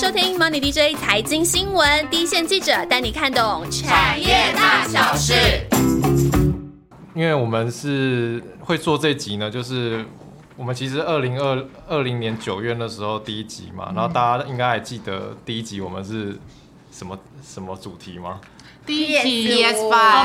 收听 Money DJ 财经新闻，第一线记者带你看懂产业大小事。因为我们是会做这集呢，就是我们其实二零二二零年九月那时候第一集嘛，然后大家应该还记得第一集我们是什么什么主题吗？第一集 PS 哦 Five，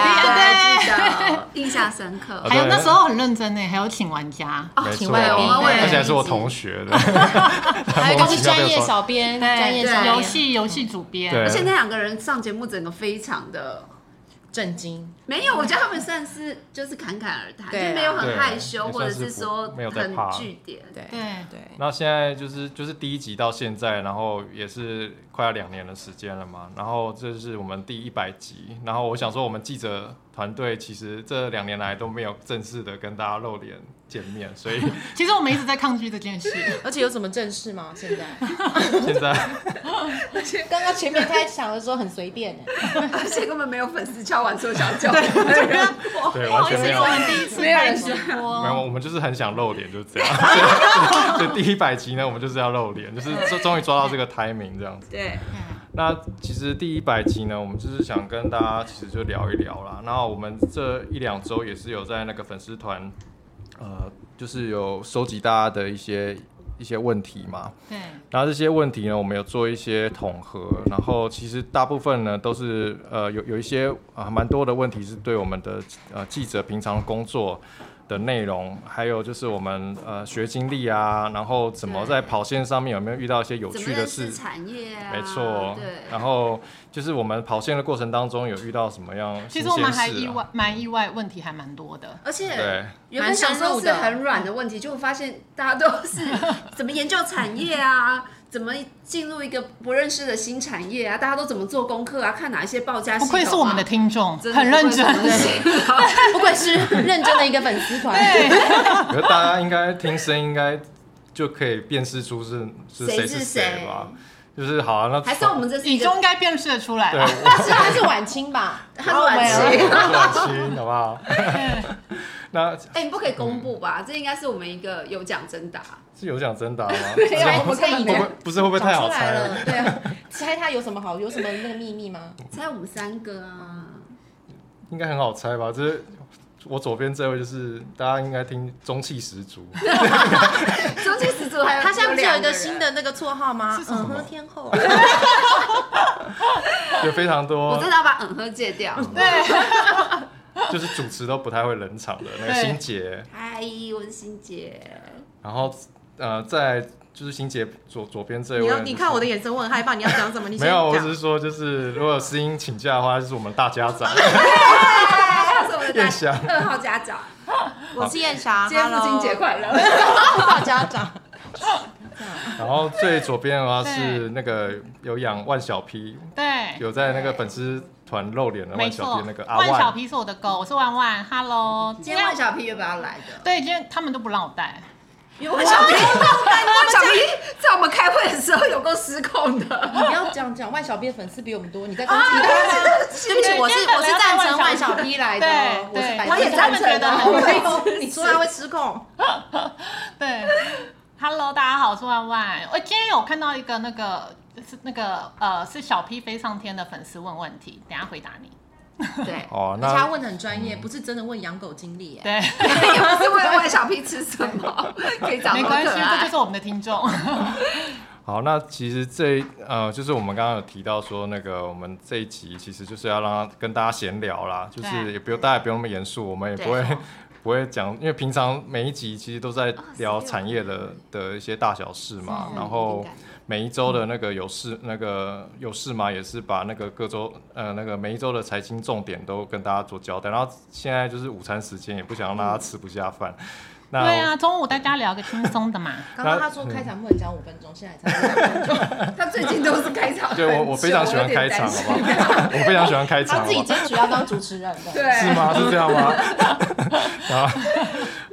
对印象深刻。啊。还有那时候很认真呢，还有请玩家，哦，请问我们为了而且还是我第一集同学的，还有一个是专业小编，专业游戏游戏主编，对。而且那两个人上节目，整个非常的震惊，没有，我觉得他们算是就是侃侃而谈，就没有很害羞，或者是是说没有在很怕据点。对。对对，那现在就是就是第一集到现在，然后也是快要两年的时间了嘛，然后这是我们第一百集，然后我想说我们记者团队其实这两年来都没有正式的跟大家露脸见面，所以其实我们一直在抗拒这件事。而且有什么正事吗？现在 现在而 且刚刚前面开场的时候很随便哎，而且根本没有粉丝敲碗说想叫，对完全没有我。们第一次开直没有，我们就是很想露脸，就是这样。所以第一百集呢，我们就是要露脸，就是终终于抓到这个 timing 这样子。对，那其实第一百集呢，我们就是想跟大家其实就聊一聊啦。然后我们这一两周也是有在那个粉丝团，呃，就是有收集大家的一些一些问题嘛。对，然后这些问题呢，我们有做一些统合，然后其实大部分呢都是呃有有一些啊蛮多的问题是对我们的呃记者平常工作的内容，还有就是我们呃学经历啊，然后怎么在跑线上面有没有遇到一些有趣的事产业啊？没错，对，然后就是我们跑线的过程当中有遇到什么样其？实我们还意外，蛮意外，问题还蛮多的。而且对原本想说是很软的问题，结果发现大家都是 怎么研究产业啊，怎么进入一个不认识的新产业啊，大家都怎么做功课啊，看哪一些报价系不。愧是我们的听众，很认真。不愧是我们的不愧是认真的一个粉丝团。可是大家应该听声音应该就可以辨识出是是谁谁是是谁谁吧？就是好啊，那还是我们这你就应该辨识得出来对，了。我是他是晚清吧？他是晚清晚清，好不好？那哎、你不可以公布吧？这应该是我们一个有奖征答。是有奖征答吗？猜我猜疑会不会不是会不会太好猜了？对啊，猜他有什么好？有什么那个秘密吗？猜我们三个啊，应该很好猜吧？这我左边这位就是大家应该听中气十足，中气十足还有他现在不是有一个新的那个绰号吗？是嗯哼天后。有非常我多真的要把嗯喝戒掉。就是主持都不太会冷场的那个对心杰，嗨，我是欣姐。然后呃，在就是心杰左左边这位你要就是，你看我的眼神，我很害怕。你要讲什么？你先没有，我讲只是说就是如果思音请假的话，就是我们大家长 他是我的大燕翔。二号家长，我是燕霞，今天父亲节快乐。大 家长。然后最左边的话是那个有养万小 P，对，有在那个粉丝团露脸的没万小错 P 那个。阿万小，皮是我的狗，我是万万。Hello，今天万小皮要不要来的？对，今天他们都不让我带。因为万小 P，万小皮 在我们开会的时候有够失控的。你不要讲讲万小皮的粉丝比我们多，你在攻击他。对不起，我是我是赞成万小 P 来的我是我也赞成啊百分之我也支持你说他会失控，对，Hello，大家好，我是万万。我今天有看到一个那个是那个呃是小 P 飞上天的粉丝问问题，等下回答你。对，哦，那而且他问的很专业，不是真的问养狗经历。哎，对，也不是问问小 P 吃什么，可以长没关系，这就是我们的听众。好，那其实这呃，就是我们刚刚有提到说，那个我们这一集其实就是要让他跟大家闲聊啦，就是对也不用大家也不用那么严肃，我们也不会不会讲，因为平常每一集其实都在聊产业的的一些大小事嘛，然后每一周的那个有事那个有事嘛，也是把那个各周呃那个每一周的财经重点都跟大家做交代，然后现在就是午餐时间，也不想让大家吃不下饭。那对啊，中午大家聊个轻松的嘛。刚刚他说开场不能讲五分钟，现在才两分钟，他最近都是开场 对我我非常喜欢开场，好不好？我非常喜欢开场，他自己好不好争取要当主持人的。对，是吗？是这样吗？好，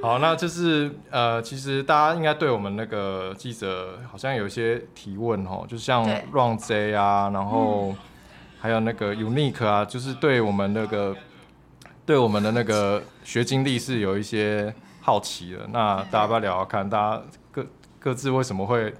好，那就是呃，其实大家应该对我们那个记者好像有一些提问哦，就像对 Run J 啊，然后还有那个 Unique 啊，就是对我们那个对我们的那个学经历是有一些好奇了。那大家要不要聊聊看？大家各各自为什么会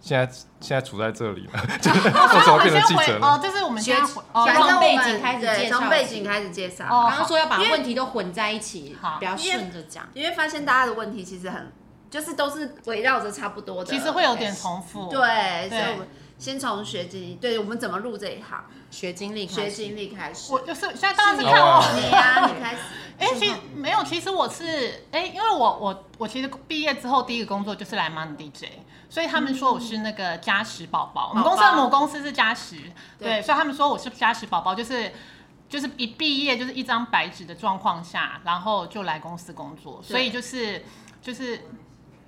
现在现在处在这里呢？为什么变成记者哦，呢？这是我们现在回哦，反正反正我们背景开始对介绍从背景开始介绍。哦刚刚说要把问题都混在一起好，比较顺着讲。因为发现大家的问题其实很，就是都是围绕着差不多的，其实会有点重复。对，所以我们先从学经历，对我们怎么入这一行，学经历学经历开始。我就是现在大家是哦看我。你呀，你开始。哎、其实没有，其实我是哎、因为我我我其实毕业之后第一个工作就是来 Mon DJ，所以他们说我是那个嘉实宝宝。我们公司的母公司是嘉实，对，对所以他们说我是嘉实宝宝，就是就是一毕业就是一张白纸的状况下，然后就来公司工作，所以就是就是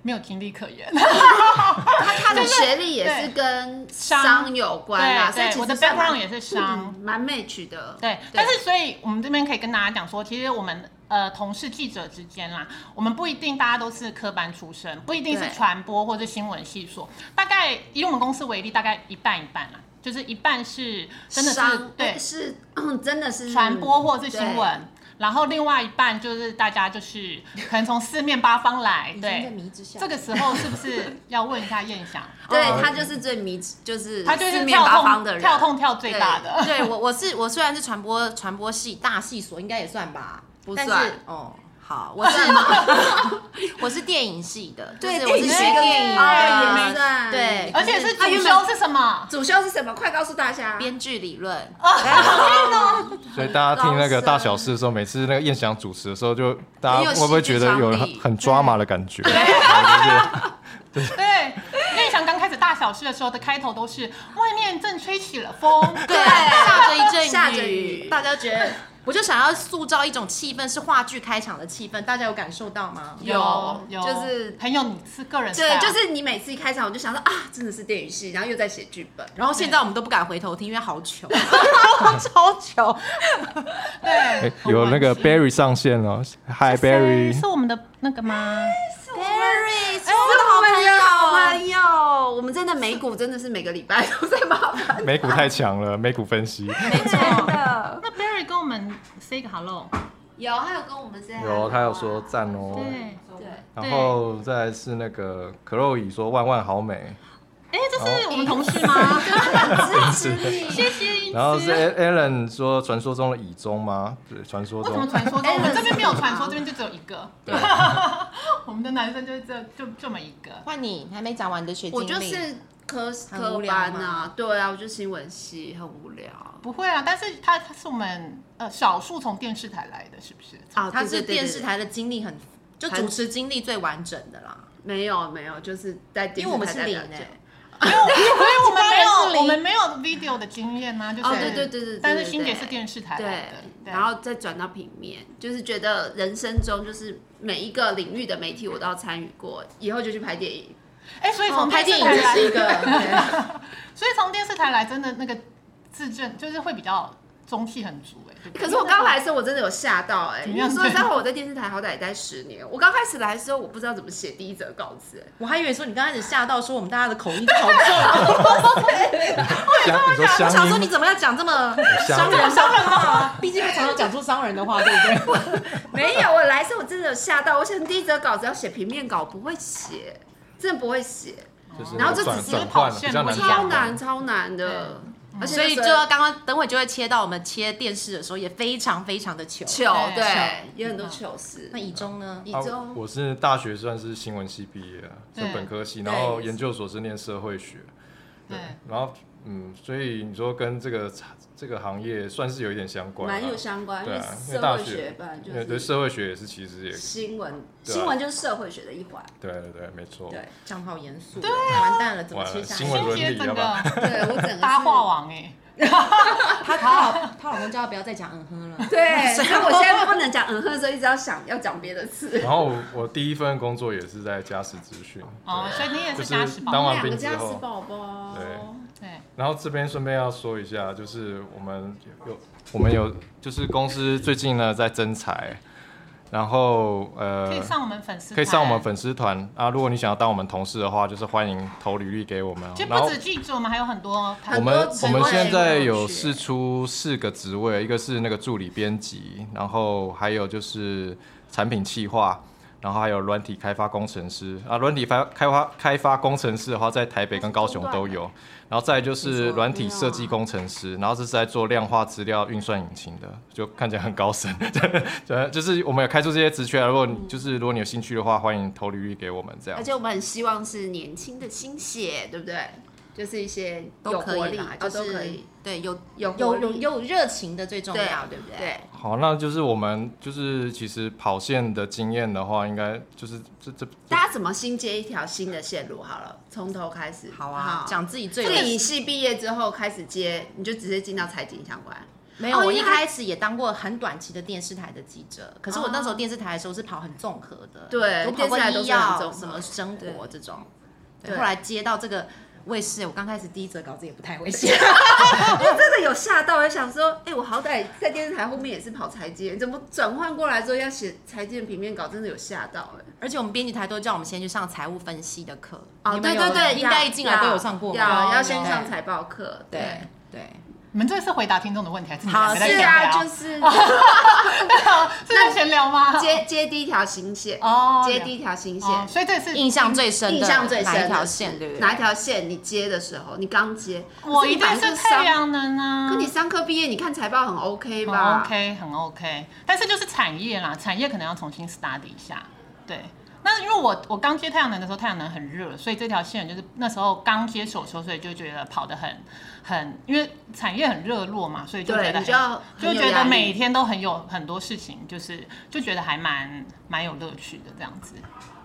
没有经历可言。他他的学历也是跟商商有关啦，所以我的 background 也是商。嗯蛮 match 的。对，但是所以我们这边可以跟大家讲说，其实我们呃同事记者之间啦，我们不一定大家都是科班出身，不一定是对传播或者新闻系所，大概以我们公司为例，大概一半一半啦，就是一半是真的是商对哎是嗯真的是传播或者是新对闻。然后另外一半就是大家就是可能从四面八方来，对，迷之下。这个时候是不是 要问一下燕翔？对他就是最迷，就是他就是四面跳痛八方的人，跳痛跳最大的，对我我是我虽然是传播传播系大系所，应该也算吧，但不算是哦。好，我是 我是电影系的，就对是我是学电影电影哦的也算。对。而且是主修是什么？主修是什么？快告诉大家。编剧理论。所以大家听那个大小事的时候，每次那个燕翔主持的时候，就大家会不会觉得有很很抓马的感觉？对，燕翔刚开始大小事的时候的开头都是外面正吹起了风，对，下着一阵雨，下着雨。大家觉得，我就想要塑造一种气氛，是话剧开场的气氛，大家有感受到吗？有有，就是很有你是个人对，就是你每次一开场，我就想说啊，真的是电影系，然后又在写剧本。然后现在我们都不敢回头听，因为好糗，超糗。对哎，有那个 Barry 上线了，Hi Barry，是我们的那个吗？Barry，是是我们的好朋友，我们真的美股真的是每个礼拜都在麻烦。美股太强了，美股分析。真的那 Barry 跟我们 say 个 hello，有，他有跟我们 say，有他有说赞哦，对，对，然后再是那个 Chloe 说万万好美，哎，这是我们同事吗？支持你。谢谢然后是姿 Alan 说传说中的乙中吗？对，传说为什么中。传说中？我们这边没有传说，这边就只有一个。对，我们的男生就是这就这么一个。换你，你还没讲完你的学经我。就是科科班啊，对啊，我就新闻系，很无聊。不会啊，但是他他是我们呃少数从电视台来的，是不是？啊他是电视台的经历很，就主持经历最完整的啦。没有没有，就是在电视因为我们是零哎，因为我们没有我们没有 video 的经验呐，就是哦对对对对对但是对对欣姐是电视台的，，对然后再转到平面，就是觉得人生中就是每一个领域的媒体我都要参与过，以后就去拍电影。哎，所以哦从拍电影就是一个，对。所以从电视台来真的那个自证就是会比较中气很足可是我刚来的时候，我真的有吓到哎、因怎么样为说实在话，我在电视台好歹也待十年，我刚开始来的时候，我不知道怎么写第一则稿子、哎我还以为说你刚开始吓到说我们大家的口音好重，香，你说我想香音说你怎么要讲这么香伤人伤人话？毕竟他常常讲出伤人的话，对不对？没有，我来的时候我真的有吓到，我想第一则稿子要写平面稿，不会写，真的不会写，然后就只是跑线超难超难的，而且所以就刚刚等会就会切到我们切电视的时候，也非常非常的糗。糗，对对，有很多糗事。那。以中呢？啊以中我是大学算是新闻系毕业啊，就本科系，然后研究所是念社会学，对对，然后嗯，所以你说跟这个这个行业算是有一点相关啊，蛮有相关，因为对啊因为社会大学学本来就因为对社会学也是其实也新闻，啊新闻就是社会学的一环。对对对，没错，对，讲得好严肃，对，完蛋了，怎么切下去？新闻伦理要不要个 对我整个 八卦王哎，她她老她老公叫她不要再讲嗯哼了。对，所以我现在不能讲嗯哼，所以一直要想要讲别的词。然后我第一份工作也是在家事资讯，哦，所以你也是家事宝当完两个家事宝宝，对对，然后这边顺便要说一下，就是我们有我们有就是公司最近呢在征才，然后呃可以上我们粉丝，可以上我们，粉丝团。啊，如果你想要当我们同事的话，就是欢迎投履历给我们。哦。其实然后不止剧组，我们还有很多我们我们现在有试出四个职位，一个是那个助理编辑，然后还有就是产品企划，然后还有软体开发工程师啊，软体开开发开发工程师的话，在台北跟高雄都有。然后再就是软体设计工程师，然后这是在做量化资料运算引擎的，就看起来很高深。对，就是我们有开出这些职缺，如果就是如果你有兴趣的话，欢迎投履历给我们这样。而且我们很希望是年轻的新血，对不对？就是一些都可以啦，就是对有有有有有热情的最重要，对不对？对。好，那就是我们就是其实跑线的经验的话，应该就是这这。大家怎么新接一条新的线路？好了，从头开始。好啊，讲自己最。电影系毕业之后开始接，你就直接进到财经相关。没有，我一开始也当过很短期的电视台的记者，可是我那时候电视台的时候是跑很综合的，对，我跑过医药什么生活这种。对，后来接到这个。卫视，我刚开始第一则稿子也不太会写，我真的有吓到，我想说，哎，我好歹在电视台后面也是跑财经，怎么转换过来之后要写财经平面稿，真的有吓到哎！而且我们编辑台都叫我们先去上财务分析的课，哦，对对对，应该一进来都有上过，要要先上财报课，对对。你们这是回答听众的问题，还是你好是啊，就是 那闲聊吗？接接第一条新线哦，接第一条新线，所以这是印象最深、印象最深哪一条线？对不对？哪一条线？你接的时候，你刚接，我一定是太阳能啊。可你商科毕业，你看财报很 OK 吧？OK，很 OK。但是就是产业啦，产业可能要重新 study 一下。对，那因为我我刚接太阳能的时候，太阳能很热，所以这条线就是那时候刚接手时候，所以就觉得跑得很。很，因为产业很热络嘛，所以就觉得就觉得每天都很有很多事情，就是就觉得还蛮蛮有乐趣的这样子。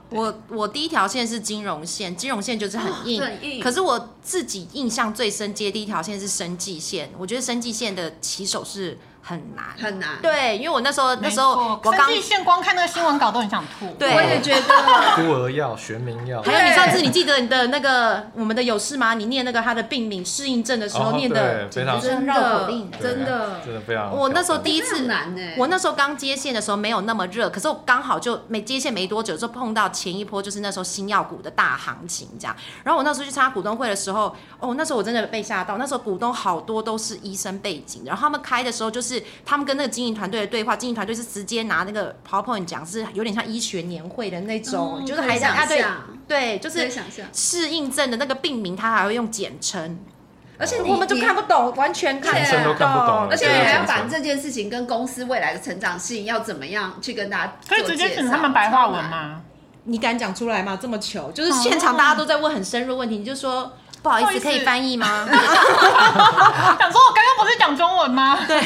我我第一条线是金融线，金融线就是很硬，可是我自己印象最深接第一条线是生计线，我觉得生计线的起手是。很难，很难。对，因为我那时候那时候我刚线光看那个新闻稿都很想吐。对，我也觉得。孤儿药、玄冥药。还有你上次你记得你的那个我们的有事吗？你念那个他的病名适应症的时候念的非常绕口令，真的真的非常。我那时候第一次难我那时候刚接线的时候没有那么热，可是我刚好就没接线没多久就碰到前一波就是那时候新药股的大行情这样。然后我那时候去参加股东会的时候，哦，那时候我真的被吓到。那时候股东好多都是医生背景，然后他们开的时候就是他们跟那个。经营团队的对话，经营团队是直接拿那个 PowerPoint 讲，是有点像医学年会的那种，就是还想啊，对对，就是适应症的那个病名，他还会用简称，而且我们就看不懂，完全看不懂，而且你还要把这件事情跟公司未来的成长性要怎么样去跟大家，可以直接请他们白话文吗？你敢讲出来吗？这么糗，就是现场大家都在问很深入问题，你就说。不好意思，可以翻译吗？想说，我刚刚不是讲中文吗？对。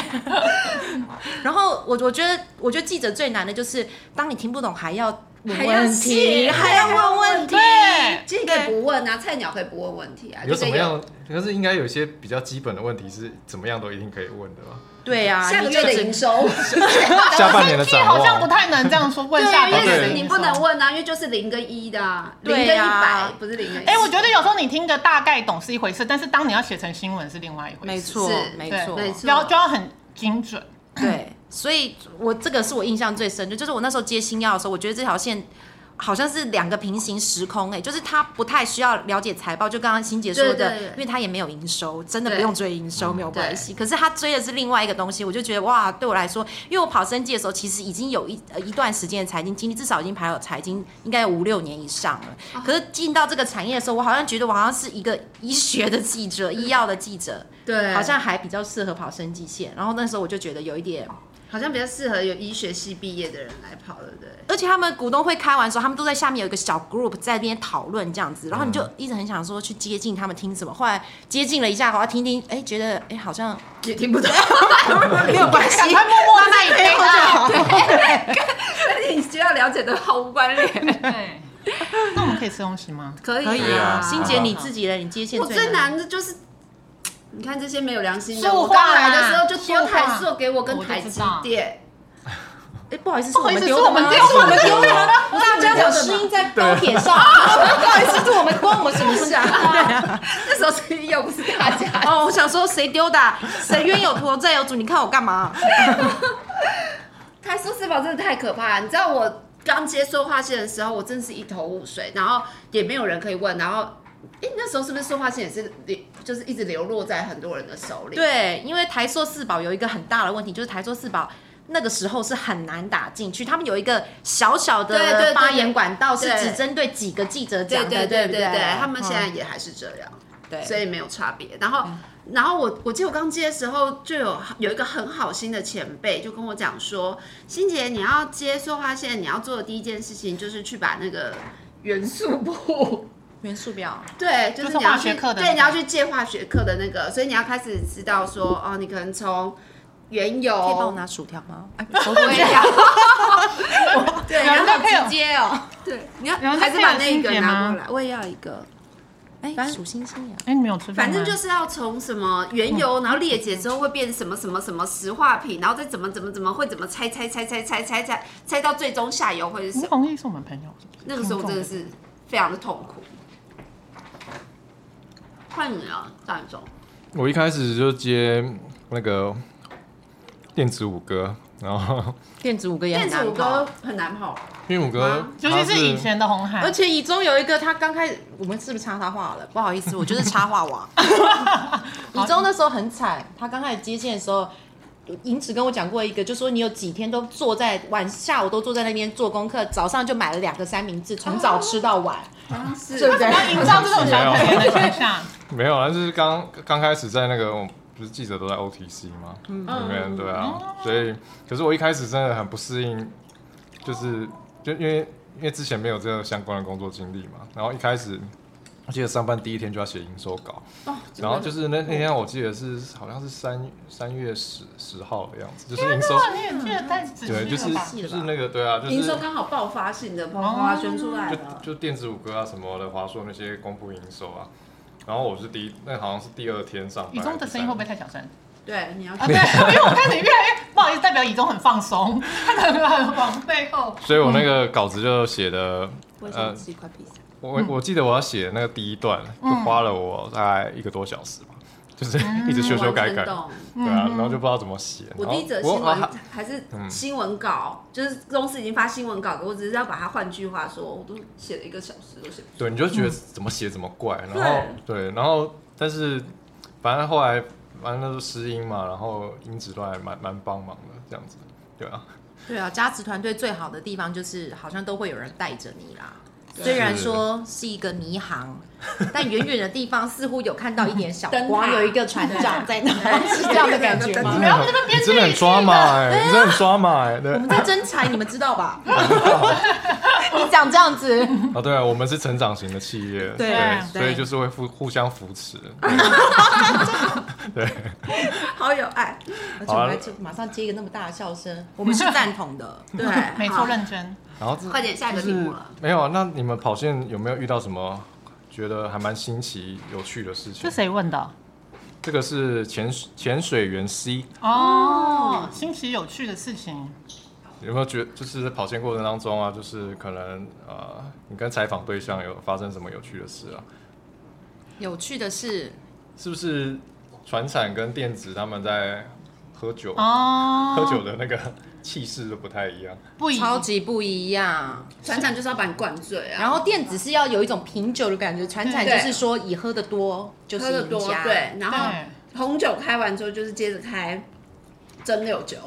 然后我我觉得，我觉得记者最难的就是，当你听不懂还要问问题，还要问问题。对，其实可以不问啊，菜鸟可以不问问题啊。有什么样？可是应该有一些比较基本的问题是怎么样都一定可以问的吧？对呀，下个月的营收，下半年的展望，好像不太能这样说。问下个月你不能问啊，因为就是零跟一的，零跟一百不是零跟。哎，我觉得有时候你听个大概懂是一回事，但是当你要写成新闻是另外一回事。没错，没错，没错，要就要很精准。对，所以我这个是我印象最深的，就是我那时候接新药的时候，我觉得这条线。好像是两个平行时空哎，就是他不太需要了解财报，就刚刚欣姐说的，因为他也没有营收，真的不用追营收没有关系。可是他追的是另外一个东西，我就觉得哇，对我来说，因为我跑生计的时候，其实已经有一呃一段时间的财经经历，至少已经排有财经应该有五六年以上了。可是进到这个产业的时候，我好像觉得我好像是一个医学的记者，医药的记者，对，好像还比较适合跑生计线。然后那时候我就觉得有一点。好像比较适合有医学系毕业的人来跑，对不对？而且他们股东会开完时候，他们都在下面有一个小 group 在那边讨论这样子，然后你就一直很想说去接近他们听什么。后来接近了一下，好像听听，哎，觉得哎好像也听不懂，没有关系，赶快默默慢慢也听就好。跟你需要了解的毫无关联。对，那我们可以吃东西吗？可以，可以啊。欣姐，你自己的，你接线。我最难的就是。你看这些没有良心的，我刚来的时候就丢台塑给我跟台积电。哎，不好意思，是我们丢？是我们丢的吗？大家有声音在高铁上，不好意思，是我们关我们什么事啊？对啊，那时候声音又不是大家。哦，我想说谁丢的？谁冤有头债有主？你看我干嘛？台塑四宝真的太可怕，你知道我刚接塑化线的时候，我真是一头雾水，然后也没有人可以问，然后。哎，那时候是不是塑化线也是流，就是一直流落在很多人的手里？对，因为台塑四宝有一个很大的问题，就是台塑四宝那个时候是很难打进去，他们有一个小小的发言管道，是只针对几个记者讲的，对对不对对，他们现在嗯也还是这样。对，所以没有差别。然后，然后我我记得我刚接的时候，就有有一个很好心的前辈就跟我讲说，欣姐你要接塑化线，你要做的第一件事情就是去把那个元素部。元素表，对，就就是是你要去化学课的对，那个你要去借化学课的那个，所以你要开始知道说，哦，你可能从原油，可以帮我拿薯条吗？哎，我也要，对，有然后直接哦，对，你要有人在还是把那个心结吗拿过来，我也要一个。哎，反正数星星呀，哎，你没有吃饭？反正就是要从什么原油，然后裂解之后会变什么什么什么石化品，然后再怎么怎么怎么会怎么拆拆拆拆拆拆拆拆到最终下游会是什么？吴弘毅是我们朋友，那个时候真的是非常的痛苦。换你了，大总。我一开始就接那个电子五哥，然后 电子五哥也很电子舞难跑歌。很难跑，电子五哥吗，尤其是以前的红海而，且以中有一个，他刚开始，我们是不是插他话了？不好意思，我就是插话王。以中那时候很惨，他刚开始接线的时候，银子跟我讲过一个，就说你有几天都坐在晚下午都坐在那边做功课，早上就买了两个三明治，从早吃到晚，是对不对？要营造这种小可怜的形象。没有，啊，就是刚刚开始在那个，我不是记者都在 OTC 吗？嗯里面对啊，所以可是我一开始真的很不适应，就是就因为因为之前没有这个相关的工作经历嘛，然后一开始我记得上班第一天就要写营收稿，哦，然后就是那那天我记得是好像是三三月十十号的样子，就是营收哇，你也记得太仔细对，就是？就是那个对啊，就是营收刚好爆发性的啪啪啪宣出来了。就就电子五哥啊什么的，华硕那些公布营收啊，然后我是第一，那好像是第二天上班。以中的声音会不会太小声？对，你要啊，对，因为我看你越来越不好意思，代表雨中很放松，他可能很往背后。所以我那个稿子就写的，我呃想吃一块披萨。我我记得我要写那个第一段，就花了我大概一个多小时吧，就是一直修修改改，对啊，然后就不知道怎么写。我第一则新闻还是新闻稿，就是公司已经发新闻稿给我，只是要把它换句话说，我都写了一个小时都写不出。对，你就觉得怎么写怎么怪，然后对，然后但是反正后来反正那都失音嘛，然后音质都还蛮蛮帮忙的这样子，对啊。对啊，加持团队最好的地方就是好像都会有人带着你啦。虽然说是一个迷航，但远远的地方似乎有看到一点小光，有一个船长在那，是这样的感觉吗你？要这个编你真的很抓马哎、你真的很抓马哎、对我们在征才，你们知道吧？你讲这样子，啊，对啊，我们是成长型的企业，对所以就是会互互相扶持。对，好有爱，而且我们还接马上接一个那么大的笑声，我们是赞同的。对，没错，好认真。然后快点下一个题目了。没有啊？那你们跑线有没有遇到什么觉得还蛮新奇、有趣的事情是？谁问的？这个是潜潜水员 C，哦，新奇有趣的事情。有没有觉就是在跑线过程当中啊，就是可能呃，你跟采访对象有发生什么有趣的事啊？有趣的事，是不是船产跟电子他们在喝酒？哦，喝酒的那个气势都不太一样。不一超级不一样。船长就是要把你灌醉啊，然后电子是要有一种品酒的感觉，船产就是说以喝的多就是喝的多，赢家。对，然后对，红酒开完之后就是接着开蒸馏酒，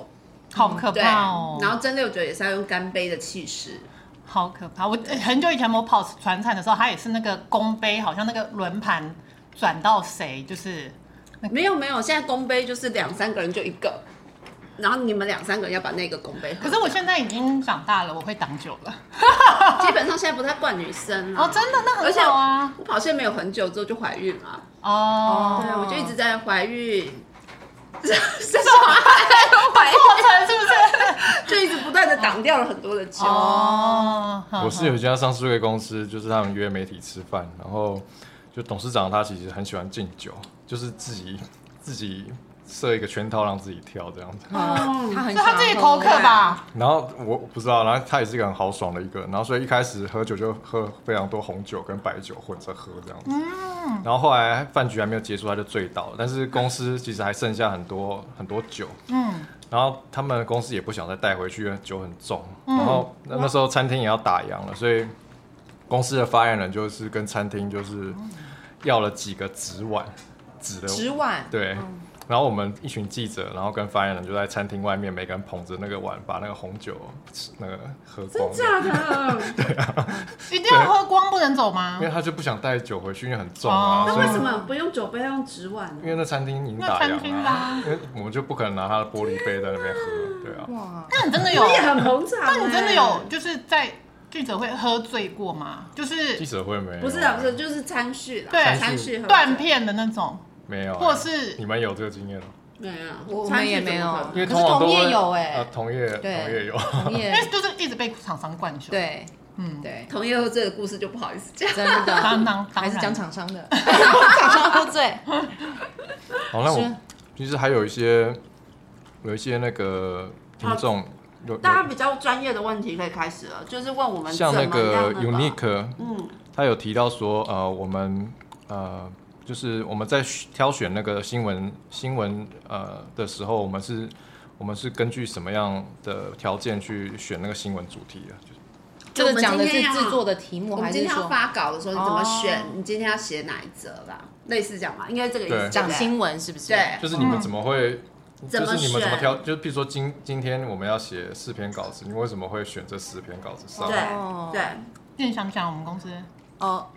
好可，怕哦。然后蒸馏酒也是要用干杯的气势，好可怕！我呃很久以前我跑船产的时候，它也是那个公杯，好像那个轮盘转到谁，就是没有没有，现在公杯就是两三个人就一个，然后你们两三个人要把那个公杯喝。可是我现在已经长大了，我会挡酒了。基本上现在不太惯女生了哦，真的，那很好啊。我跑线没有很久之后就怀孕了，哦，对，我就一直在怀孕，生小孩怀孕，过程是不是？就一直不断的挡掉了很多的酒。哦，我是有一家上市贵公司，就是他们约媒体吃饭，然后就董事长他其实很喜欢敬酒，就是自己自己设一个圈套让自己跳这样子。嗯，他很是他自己口渴吧？然后我我不知道，然后他也是一个很豪爽的一个，然后所以一开始喝酒就喝非常多红酒跟白酒混着喝这样子。然后后来饭局还没有结束，他就醉倒了。但是公司其实还剩下很多很多酒，嗯，然后他们公司也不想再带回去，因为酒很重。然后那那时候餐厅也要打烊了，所以公司的发言人就是跟餐厅就是要了几个纸碗，纸的纸碗，对，然后我们一群记者，然后跟发言人就在餐厅外面，每个人捧着那个碗，把那个红酒那个喝光。假的？对啊，一定要喝光不能走吗因？为他就不想带酒回去，因为很重啊。哦那为什么不用酒杯，要用纸碗呢因？为那餐厅已经那打烊了因为我们就不可能拿他的玻璃杯在那边喝，对啊。哇，那你真的有我？也很捧场欸。那你真的有就是在记者会喝醉过吗？就是记者会没有？不是啊，不是，就是餐叙啦，对餐叙断片的那种，没有啊，或是你们有这个经验吗？没有，我们也没有。因为可是同业有欸。啊，同业对。同业有，同业。因 为就是一直被厂商灌酒。，对。嗯，对，同业后这个故事就不好意思讲。真的。当当当还是然讲厂商的，厂商喝醉，好，那我是。其实还有一些有一些那个听众有大家比较专业的问题可以开始了，就是问我们像那个 Unique，嗯，他有提到说，呃，我们呃，就是我们在挑选那个新闻新闻呃的时候，我们是我们是根据什么样的条件去选那个新闻主题的？就是这个讲的是制作的题目，我们今天要还是说发稿的时候，你怎么选哦？你今天要写哪一则吧？类似这样吧，应该这个意思。讲新闻是不是？对就是你们怎么会？嗯就是你们怎么选挑？就比如说今今天我们要写四篇稿子，你为什么会选这四篇稿子上？哦对对，你想不想我们公司？哦，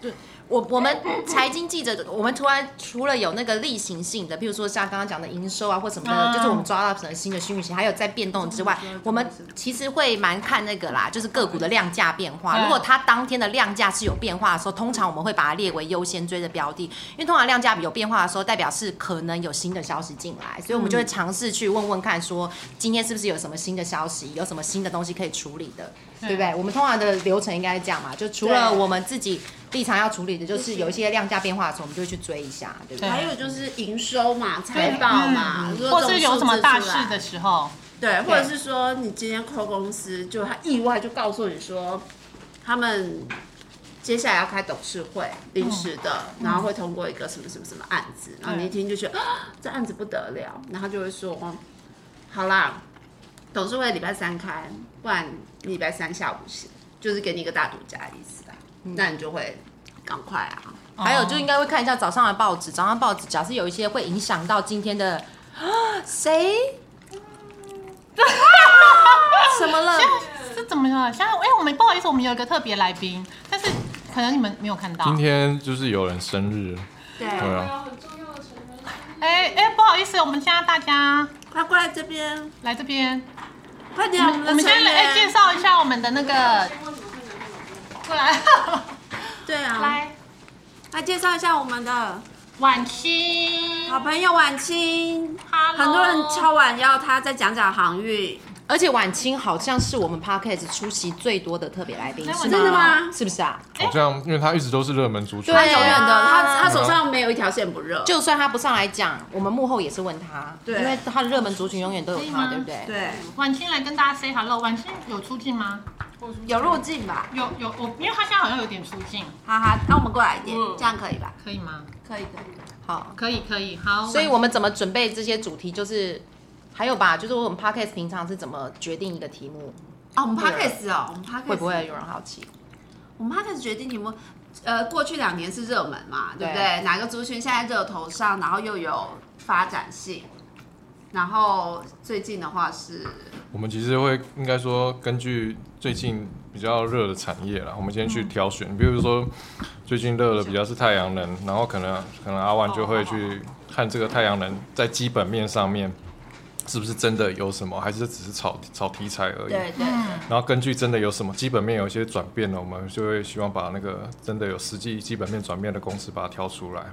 对，我我们财经记者，我们突然除了有那个例行性的，比如说像刚刚讲的营收啊或什么的，啊就是我们抓到什么新的新讯息，还有在变动之外，我们其实会蛮看那个啦，就是个股的量价变化。嗯如果它当天的量价是有变化的时候，通常我们会把它列为优先追的标的，因为通常量价有变化的时候，代表是可能有新的消息进来，所以我们就会尝试去问问看，说今天是不是有什么新的消息，有什么新的东西可以处理的。对不对？我们通常的流程应该是这样嘛，就除了我们自己立场要处理的，就是有一些量价变化的时候，我们就会去追一下，对不对？还有就是营收嘛、财报嘛，如果或是有什么大事的时候，对，或者是说你今天扣公司，就他意外就告诉你说，他们接下来要开董事会，临时的，然后会通过一个什么什么什么案子，然后你一听就觉得、啊、这案子不得了，然后就会说，好啦，董事会礼拜三开，不然你礼拜三下午行，就是给你一个大独家的意思啊，那你就会赶快啊。还有就应该会看一下早上的报纸，早上报纸假设有一些会影响到今天的啊 谁。什么了？是怎么了？现在哎、我们不好意思，我们有一个特别来宾，但是可能你们没有看到。今天就是有人生日，对，对啊，哎哎、不好意思，我们现在大家快过来这边，来这边，快点，我们我们先来哎、介绍一下我们的那个，过来对啊，来来介绍一下我们的晚清好朋友晚清。，Hello，很多人敲碗要他再讲讲航运，而且晚清好像是我们 podcast 出席最多的特别来宾，哎是真的吗是不是啊？好像因为他一直都是热门族群，对他永远的，啊他他手上没有一条线不热。就算他不上来讲，我们幕后也是问他，对因为他的热门族群永远都有他，可以吗对不对？对，晚清来跟大家 say hello。晚清有出镜吗？有入境吧？有有我，因为他现在好像有点出镜，哈哈，那我们过来一点嗯，这样可以吧？可以吗？可以可以。好，可以可以，好。所以我们怎么准备这些主题，就是还有吧，就是我们 podcast 平常是怎么决定一个题目，哦，我们 podcast 哦，我们 podcast 会不会有人好奇？我们 podcast 决定题目，呃，过去两年是热门嘛，对不对对？哪个族群现在热头上，然后又有发展性，然后最近的话是我们其实会应该说根据最近比较热的产业啦，我们先去挑选，比如说最近热的比较是太阳能，然后可能可能阿万就会去看这个太阳能在基本面上面是不是真的有什么，还是只是炒炒题材而已。对对嗯，然后根据真的有什么基本面有一些转变了，我们就会希望把那个真的有实际基本面转变的公司把它挑出来。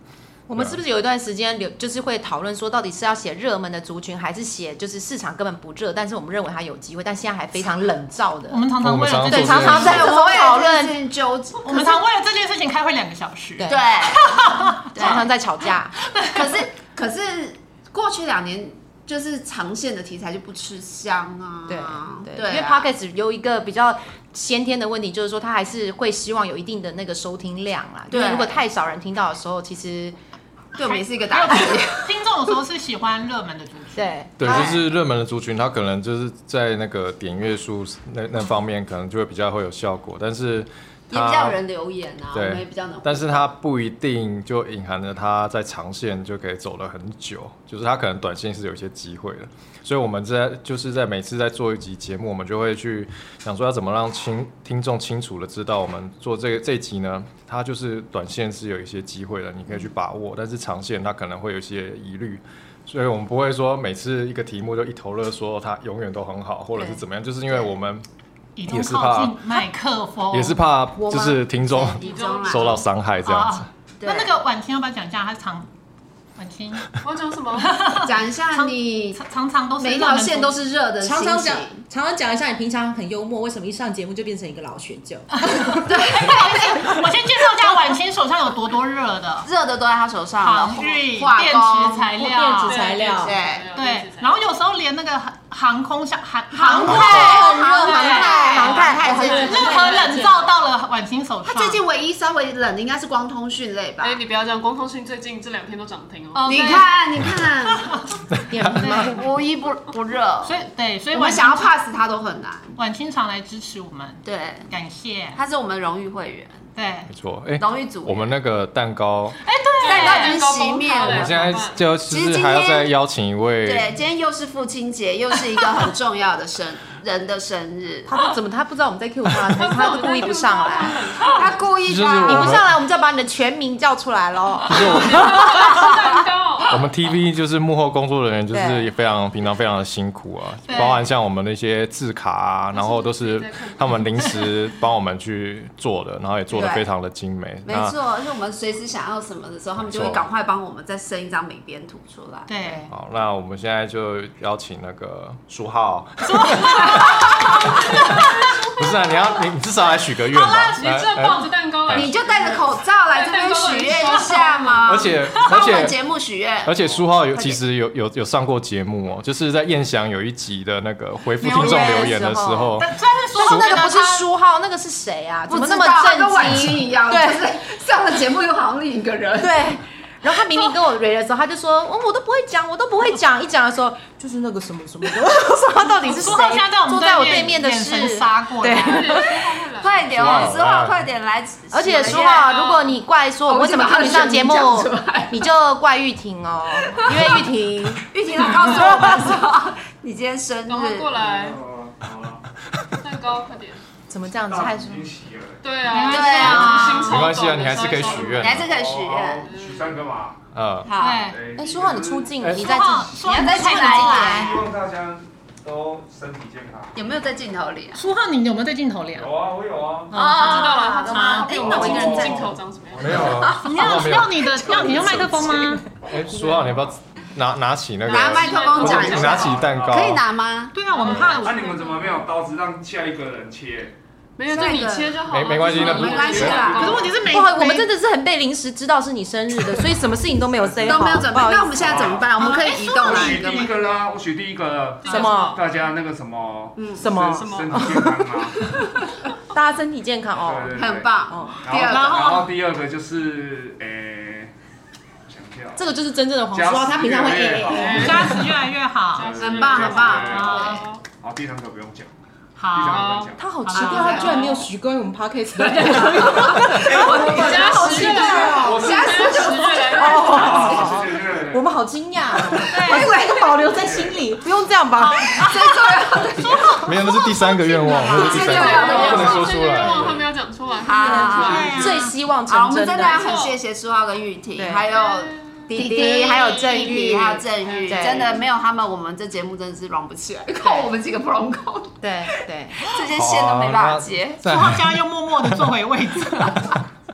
我们是不是有一段时间留，就是会讨论说，到底是要写热门的族群，还是写就是市场根本不热，但是我们认为它有机会，但现在还非常冷燥的我。们常常为了这我们对，件事情，常常在讨论，纠结，我们常为了这件事情开会两个小时。对 对，常常在吵架。可是可是过去两年就是长线的题材就不吃香啊，对对对，因为啊 podcast 有一个比较先天的问题，就是说它还是会希望有一定的那个收听量啦。因为对如果太少人听到的时候，其实对我们也是一个打击。听众有时候是喜欢热门的族群，对对，就是热门的族群，他可能就是在那个点阅数那那方面，可能就会比较会有效果。但是也比较有人留言啊，我们也对比较能。但是它不一定就隐含着它在长线就可以走了很久，就是它可能短线是有一些机会的。所以我们在就是在每次在做一集节目，我们就会去想说要怎么让清听众清楚的知道，我们做这个这一集呢，它就是短线是有一些机会的，你可以去把握，但是长线它可能会有一些疑虑。所以我们不会说每次一个题目就一头热说它永远都很好，或者是怎么样，就是因为我们也是怕麦克风，也是怕就是听众受到伤害这样子。那那个婉清要不要讲一下？她常婉清？我要讲什么？讲一下你常常常都是每一条线都是热的，常常讲，常常讲一下你平常很幽默，为什么一上节目就变成一个老学究？对我先介绍一下婉清手上有多多热的。热的都在他手上电池材料、电池材料。对对，然后有时候连那个航航空像航航航太很热，航太，航太太很热任何冷灶到了婉清手上。他最近唯一稍微冷的应该是光通讯类吧哎，？你不要这样，光通讯最近这两天都涨停哦。你看，你看？无一不不热，所以对，所以我们想要 pass 他都很难。婉清常来支持我们，对，感谢。他是我们荣誉会员，对，没错，哎、荣誉组。我们那个蛋糕，蛋糕已经熄灭了我们现在就其实还要再邀请一位，对，今天又是父亲节，又是一个很重要的生人的生日，他不怎么他不知道我们在 Q 他，他 他就故意不上来。他故意就是我们你不上来，我们就要把你的全名叫出来喽。就是我蛋糕，我们 TV 就是幕后工作人员，就是对也非常平常非常的辛苦啊，对包含像我们那些字卡啊，然后都是他们临时帮我们去做的，然后也做的对非常的精美。那没错，而且我们随时想要什么的时候，他们就会没错赶快帮我们再生一张美编图出来。对，好，那我们现在就邀请那个书浩。不是啊，你要你你至少来许个愿吧。你这抱着蛋糕来，你就戴着口罩来这边许愿一下嘛，而且帮而且节目许愿，而且书浩有其实有有有上过节目哦，就是在燕翔有一集的那个回复听众留言的时候，但虽然是说那个不是书浩，那个是谁啊？怎么那么跟婉震惊？清一样，对就是上了节目又好像另一个人。对。然后他明明跟我蕊的时候，他就说：“哦，我都不会讲，我都不会讲。”一讲的时候，就是那个什么什么的，我 说他到底是谁？坐在我对面的是杀过来，快点哦，书浩快点来！而且许说话，如果你怪说我为什么看你上节目你就怪玉婷哦，因为玉婷。玉婷她告诉我们说，你今天生赶快日，过来，好了，蛋糕快点。怎么这样子？还说已经洗了。对啊，没关系啊没关系啊你还是可以许愿你还是可以许愿。许三个嘛。嗯，好，对，哎，书浩你出镜你在书浩镜，书浩你要再进进来。希望大家都身体健康。有没有在镜头里啊？书浩，你有没有在镜头里啊？有啊，我有啊。哦知道了，他知啊道。哎那我一个人在镜头长什么样？没有啊。你要没有要你的要你用麦克风吗？哎，书浩，你要不要拿拿起那个？拿麦克风讲一下拿下，起蛋糕，可以拿吗？对啊，我们怕那你们怎么没有刀子让下一个人切？没有，就你切就好了。没没关系那不没关系啦可是问题是没不好，我们真的是很被临时知道是你生日的，所以 什么事情都没有 say 好，都没有准备好，那我们现在怎么办？我们可以移动我哪一个吗许第一？个啦，我许第一个了。什么大家那个什么，嗯什么身身体健康啊。大家身体健康哦。很。棒哦。第二个，然后然后第二个就是诶，这个就是真正的黄加书浩，他平常会。加持越来越好，很棒很棒好，好，第三个不用讲，他好奇怪，他居然没有许关于我们 podcast 的。加十越来越好，加十十越来越好。哦，我们好惊讶哦，还是来个保留在心里，不用这样吧？最重要的没有，那是第三个愿望，那是第三个愿望，不能说出愿望他来。们要讲出来，好。最希望好，我成真们真的要的。很谢谢书浩跟玉婷，对。还有弟弟，还有郑玉，还有郑玉，真的没有他们，我们这节目真的是 run 不起来，靠我们几个 bronco，对对，这些线都没办法接。再书浩现在又默默的坐回位置。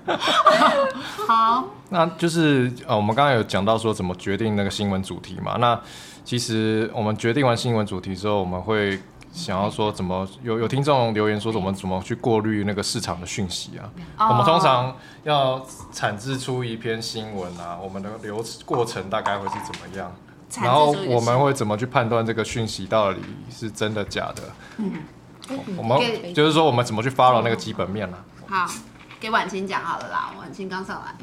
好，那就是呃，我们刚刚有讲到说怎么决定那个新闻主题嘛。那其实我们决定完新闻主题之后，我们会想要说怎么有有听众留言说怎么怎么去过滤那个市场的讯息啊。我们通常要产制出一篇新闻啊，我们的流过程大概会是怎么样？然后我们会怎么去判断这个讯息到底是真的假的？嗯我们给就是说我们怎么去 follow 那个基本面啊？好，给婉清讲好了啦，婉清刚上来，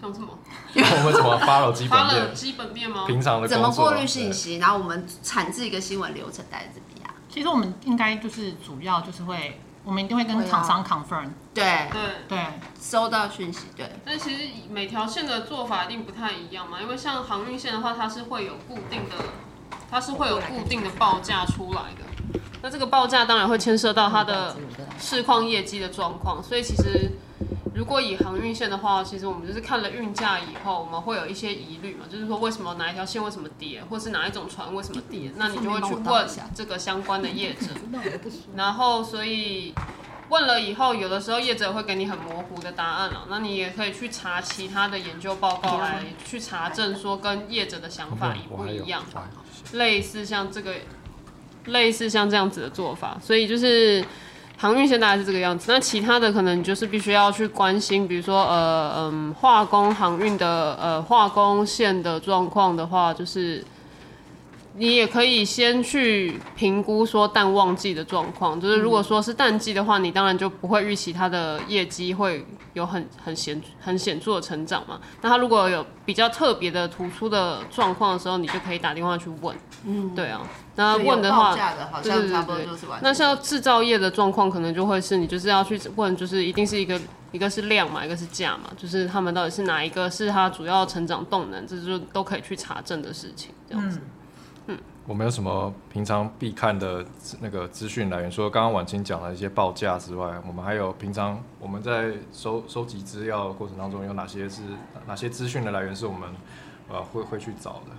讲什么？我们怎么 follow 基本面？基本面吗？平常的怎么过滤信息，然后我们产制一个新闻流程大概怎么样？其实我们应该就是主要就是会我们一定会跟厂商 confirm。对。对，对，收到讯息，对，但其实每条线的做法一定不太一样嘛，因为像航运线的话，它是会有固定的，它是会有固定的报价出来的。那这个报价当然会牵涉到它的市况业绩的状况，所以其实如果以航运线的话，其实我们就是看了运价以后，我们会有一些疑虑嘛，就是说为什么哪一条线为什么跌，或是哪一种船为什么跌，那你就会去问这个相关的业者，然后所以。问了以后，有的时候业者会给你很模糊的答案了，那你也可以去查其他的研究报告来去查证，说跟业者的想法一不一样，类似像这个，类似像这样子的做法，所以就是航运线大概是这个样子。那其他的可能就是必须要去关心，比如说呃嗯化工航运的呃化工线的状况的话，就是。你也可以先去评估说淡旺季的状况，就是如果说是淡季的话，你当然就不会预期它的业绩会有很很显很显著的成长嘛。那它如果有比较特别的突出的状况的时候，你就可以打电话去问。嗯，对啊。那问的话，对对对。那像制造业的状况，可能就会是你就是要去问，就是一定是一个一个是量嘛，一个是价嘛，就是他们到底是哪一个是它主要成长动能，这就都可以去查证的事情，这样子。我们有什么平常必看的那个资讯来源？除了刚刚婉清讲了一些报价之外，我们还有平常我们在收收集资料的过程当中，有哪些是哪些资讯的来源是我们呃会会去找的？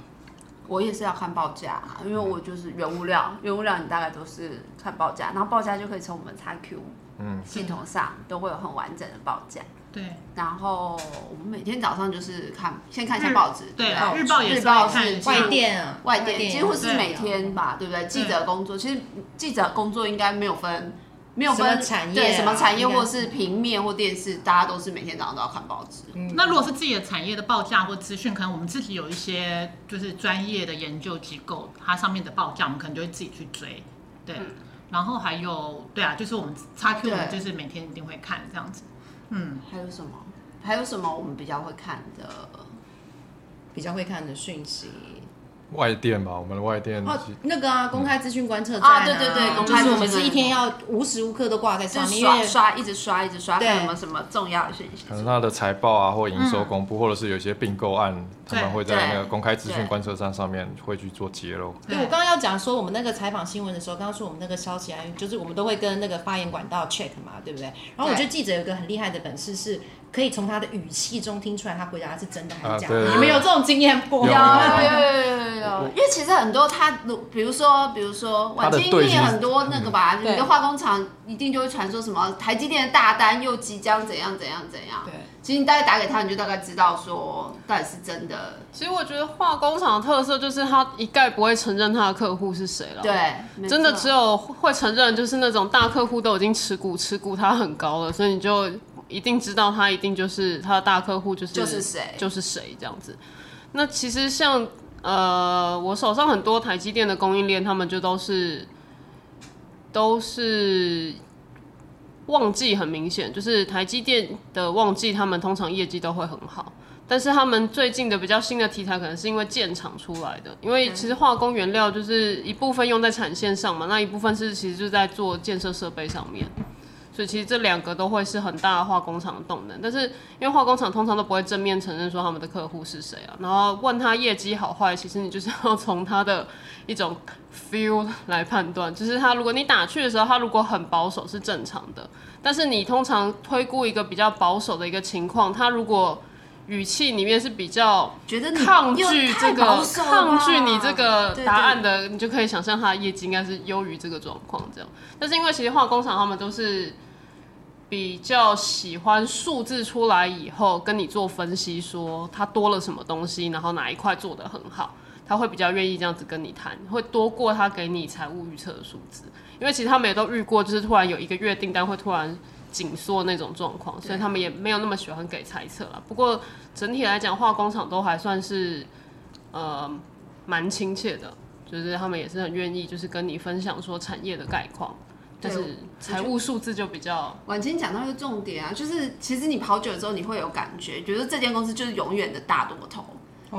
我也是要看报价，因为我就是原物料，原物料你大概都是看报价，然后报价就可以从我们 XQ 嗯系统上都会有很完整的报价。对，然后我们每天早上就是看，先看一下报纸，对，日报也是看外电啊，外电几乎是每天吧，对不对？记者工作其实记者工作应该没有分，没有分产业，什么产业或是平面或电视，大家都是每天早上都要看报纸。那如果是自己的产业的报价或资讯，可能我们自己有一些就是专业的研究机构，它上面的报价我们可能就会自己去追，对。然后还有，对啊，就是我们 x Q 就是每天一定会看这样子。嗯，还有什么？还有什么我们比较会看的？比较会看的讯息。外电吧，我们的外电哦，那个啊，公开资讯观测站啊，对对对，公开我们是一天要无时无刻都挂在上面，刷刷一直刷一直刷，什么什么重要的讯息。可能他的财报啊，或营收公布，或者是有些并购案，他们会在那个公开资讯观测站上面会去做揭露。对我刚刚要讲说，我们那个采访新闻的时候，刚刚说我们那个消息啊，就是我们都会跟那个发言管道 check 嘛，对不对？然后我觉得记者有一个很厉害的本事是。可以从他的语气中听出来，他回答是真的还是假的？你们有这种经验不？有有有有有。因为其实很多他，比如说，比如说，晚清一定很多那个吧，你的化工厂一定就会传说什么台积电的大单又即将怎样怎样怎样。对，其实你大概打给他，你就大概知道说到底是真的。其实我觉得化工厂的特色就是他一概不会承认他的客户是谁了。对，真的只有会承认就是那种大客户都已经持股持股他很高了，所以你就。一定知道他一定就是他的大客户，就是就是谁就是谁这样子。那其实像呃，我手上很多台积电的供应链，他们就都是都是旺季很明显，就是台积电的旺季，他们通常业绩都会很好。但是他们最近的比较新的题材，可能是因为建厂出来的，因为其实化工原料就是一部分用在产线上嘛，那一部分是其实就在做建设设备上面。所以其实这两个都会是很大的化工厂的动能，但是因为化工厂通常都不会正面承认说他们的客户是谁啊，然后问他业绩好坏，其实你就是要从他的一种 feel 来判断，就是他如果你打去的时候，他如果很保守是正常的，但是你通常推估一个比较保守的一个情况，他如果语气里面是比较觉得抗拒这个抗拒你这个答案的，你就可以想象他的业绩应该是优于这个状况这样。但是因为其实化工厂他们都是比较喜欢数字出来以后跟你做分析，说他多了什么东西，然后哪一块做的很好，他会比较愿意这样子跟你谈，会多过他给你财务预测的数字。因为其实他们也都遇过，就是突然有一个月订单会突然紧缩那种状况，所以他们也没有那么喜欢给猜测了。不过。整体来讲，化工厂都还算是呃蛮亲切的，就是他们也是很愿意，就是跟你分享说产业的概况，但是财务数字就比较。婉清讲到一个重点啊，就是其实你跑久了之后，你会有感觉，觉得这间公司就是永远的大多头，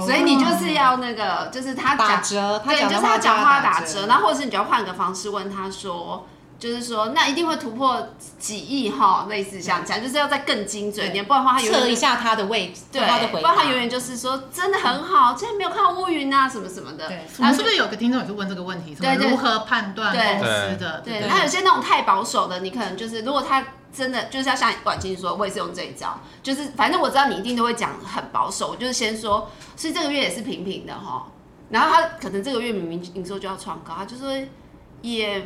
所以你就是要那个，就是他打折，对，就是他讲话打折，然后或者是你就要换个方式问他说。就是说那一定会突破几亿哈，类似像这样，就是要再更精准一点，不然的话他有测一下他的位置，对，他的回答，不然他永远就是说真的很好，竟然没有看到乌云啊什么什么的。对我们是不是有个听众也是问这个问题？什么对对如何判断对公司的？对，不然后有些那种太保守的，你可能就是如果他真的就是要像婉清说，我也是用这一招，就是反正我知道你一定都会讲很保守，我就是先说，所以这个月也是平平的哈。然后他可能这个月明明营收就要创高，他就说也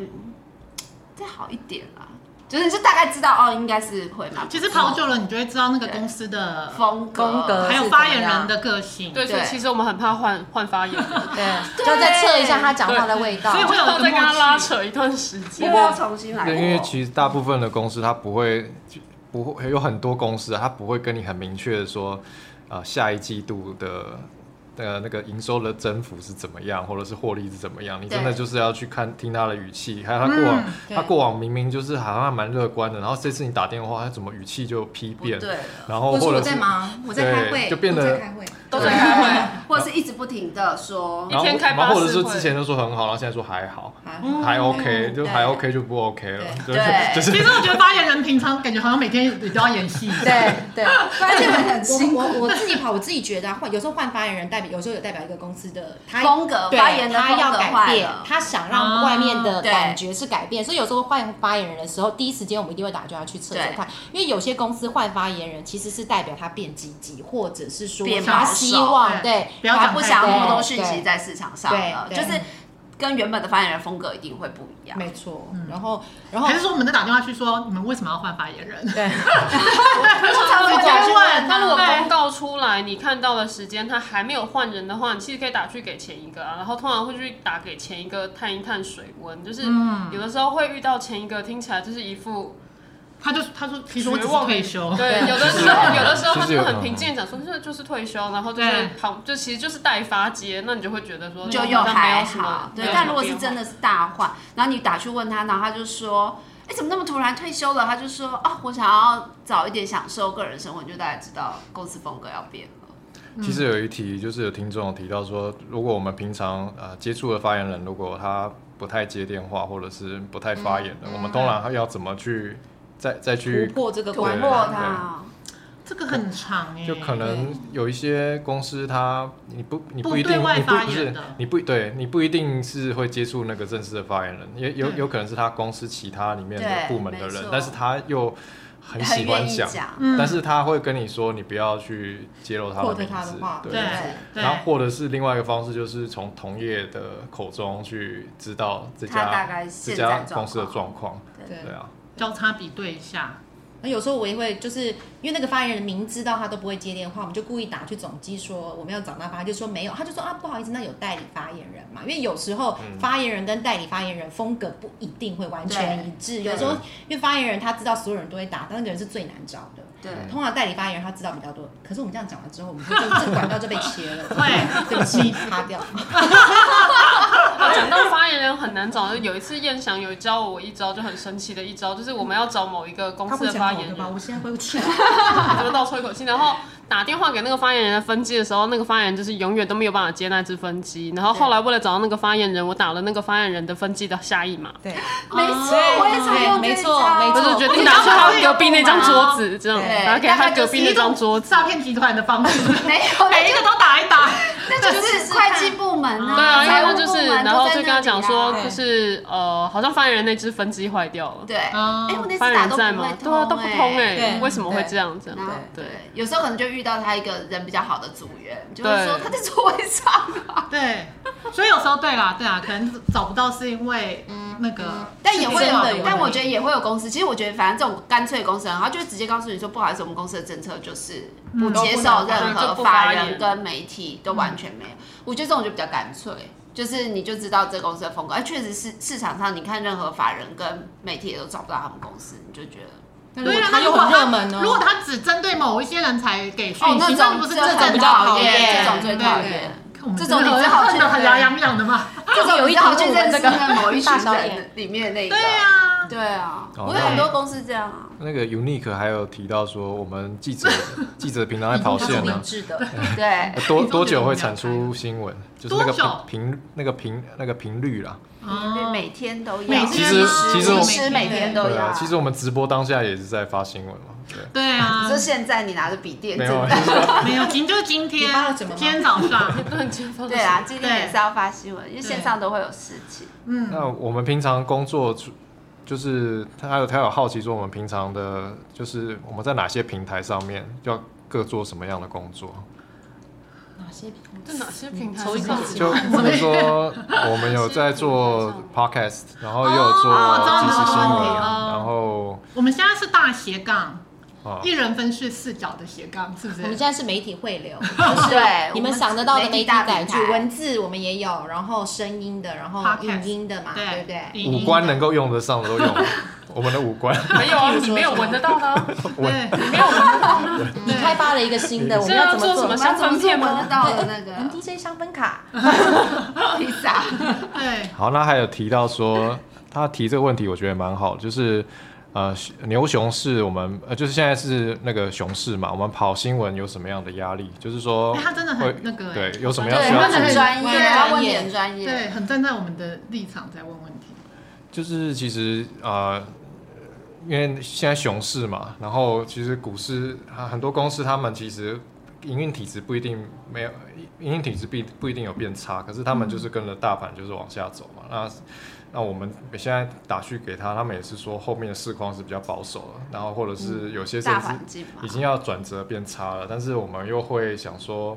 再好一点啦，就是就大概知道哦，应该是会嘛。其实跑久了，你就会知道那个公司的风格风格还有发言人的个性。对，所以其实我们很怕换换发言人，对，就要再测一下他讲话的味道所以。会有再跟他拉。扯一段时间因为。要重新来。对，因为其实大部分的公司他不会，不会有很多公司啊，他不会跟你很明确的说，呃，下一季度的。呃，那个营收的增幅是怎么样，或者是获利是怎么样？你真的就是要去看听他的语气，还有他过往，对他过往明明就是好像蛮乐观的，然后这次你打电话，他怎么语气就批变，对，然后或者是我在忙，我在开会，就变得我在开会。都在开会，或者是一直不停的说一，天开然后或者是之前就说很好，然后现在说还好，还还 OK，就还 OK 就不 OK 了，对就是其实我觉得发言人平常感觉好像每天也都要演戏。对对，而且很辛苦我我我自己跑，我自己觉得啊换有时候换发言人代表，有时候有代表一个公司的他风格对发言的他要改变，他想让外面的感觉是改变，所以有时候换发言人的时候，第一时间我们一定会打电话去测测对。看，因为有些公司换发言人其实是代表他变积极，或者是说他希望对。他不想那么多讯息在市场上对。就是跟原本的发言人风格一定会不一样。没错，然后然后还是说我们在打电话去说，你们为什么要换发言人？对。通常会这样会问那如果对公告出来，你看到的时间他还没有换人的话，你其实可以打去给前一个啊，然后通常会去打给前一个探一探水温，就是嗯。有的时候会遇到前一个听起来就是一副他就他说，其实我只是绝望退休。对，有的时候有的时候他就很平静地讲说，这就是退休，然后就是对旁就其实就是待发接，那你就会觉得说就有什么好，对但如果是真的是大换，然后你打去问他，然后他就说：“哎，怎么那么突然退休了？”他就说：“啊，我想要早一点享受个人生活。”你就大家知道公司风格要变了。其实有一题，就是有听众有提到说，如果我们平常呃接触的发言人，如果他不太接电话或者是不太发言的，我们通常要怎么去再再去突破这个突关破卡，他，这个很长哎，就可能有一些公司它你不你不一定对外你不不是发言的。你不对你不一定是会接触那个正式的发言人，也有有可能是他公司其他里面的部门的，人但是他又很很喜欢讲，但是他会跟你说你不要去揭露他的名字对。然后或者是另外一个方式，就是从同业的口中去知道这家概这家公司的状况，对对啊，交叉比对一下。那有时候我也会，就是因为那个发言人明知道他都不会接电话，我们就故意打去总机说我们要找那发，他就说没有，他就说啊不好意思，那有代理发言人嘛？因为有时候嗯发言人跟代理发言人风格不一定会完全一致，有时候因为发言人他知道所有人都会打，但那个人是最难找的。对，通常代理发言人他知道比较多，可是我们这样讲完之后，我们就这这管道就被切了，对，对不起，擦掉。啊讲到发言人很难找，有一次燕翔有教我一招，就很神奇的一招，就是我们要找某一个公司的发言人我现在会去。怎么倒抽一口气，然后打电话给那个发言人的分机的时候，那个发言人就是永远都没有办法接那只分机。然后后来为了找到那个发言人，我打了那个发言人的分机的下一码，对，没错，没错招没错我就决定打去他隔壁那张桌子，这样对打给他隔壁那张桌子。诈骗集团的方式，没有，每一个都打一打。那就是会计部门啊，对啊，因为财务他就是，部门然后就跟他讲说，就是呃，好像发言人那只分机坏掉了，对，嗯哎，我那次发言打都不会人在吗？对啊，都不通哎对，为什么会这样？这样然后对对，有时候可能就遇到他一个人比较好的组员，就是说他在座位上啊，对，所以有时候对啦，对啊，可能找不到是因为那个，但也会有但我觉得也会有公司。其实我觉得，反正这种干脆的公司很好，就直接告诉你说，不好意思，我们公司的政策就是不接受任何法人跟媒体都完全没有。我觉得这种就比较干脆。就是你就知道这公司的风格，哎，确实是市场上你看任何法人跟媒体也都找不到他们公司，你就觉得对啊，果他又很热门呢？如果他只针对某一些人才给讯哦，那息，那种不是这种比较讨厌这种最讨对厌。这种你只好去恨得很牙痒痒的嘛。这种有一你只好去题我们这个认识那某一群大小眼人里面那一个。对啊，对啊，哦我有很多公司这样啊。那个 Unique 还有提到说，我们记者 记者平常在跑线呢 对，多多久会产出新闻？就是那个频频那个频那个频率啦。哦每天都要。每其实其实我其实每天都要啊，。其实我们直播当下也是在发新闻嘛。对，对啊就，现在你拿着笔电，没有 没有，今就今天今天早上。对啊，今天也是要发新闻，因为线上都会有事情。嗯，那我们平常工作就就是他有他有好奇说，我们平常的就是我们在哪些平台上面要各做什么样的工作？哪些平在哪些平台？就 比如说我们有在做 podcast，然后也有做哦即时新闻，哦。然后我们现在是大斜杠，啊一人分饰四角的斜杠，是不是？我们现在是媒体汇流，就是对你们想得到的媒体大载具，文字我们也有，然后声音的，然后影音的嘛，对对不对？五官能够用得上的都用了，我们的五官。没有啊，你没有闻得到的啊，对，你没有闻得到。你开发了一个新的，我们要怎么做做什么？我们要怎么香氛片吗闻得到的那个 DJ 香氛卡，披萨？对，好，那还有提到说，他提这个问题，我觉得蛮好，就是呃，牛熊市我们呃，就是现在是那个熊市嘛，我们跑新闻有什么样的压力？就是说哎，他真的很那个，对，有什么要对，需要注意他很？专业，对他问题很专业。对，很站在我们的立场在问问题。就是其实呃，因为现在熊市嘛，然后其实股市啊很多公司他们其实营运体质不一定没有，营运体质不一不一定有变差，可是他们就是跟着大盘就是往下走嘛。那那我们现在打去给他，他们也是说后面的市况是比较保守了，然后或者是有些甚至已，经要转折变差了，但是我们又会想说。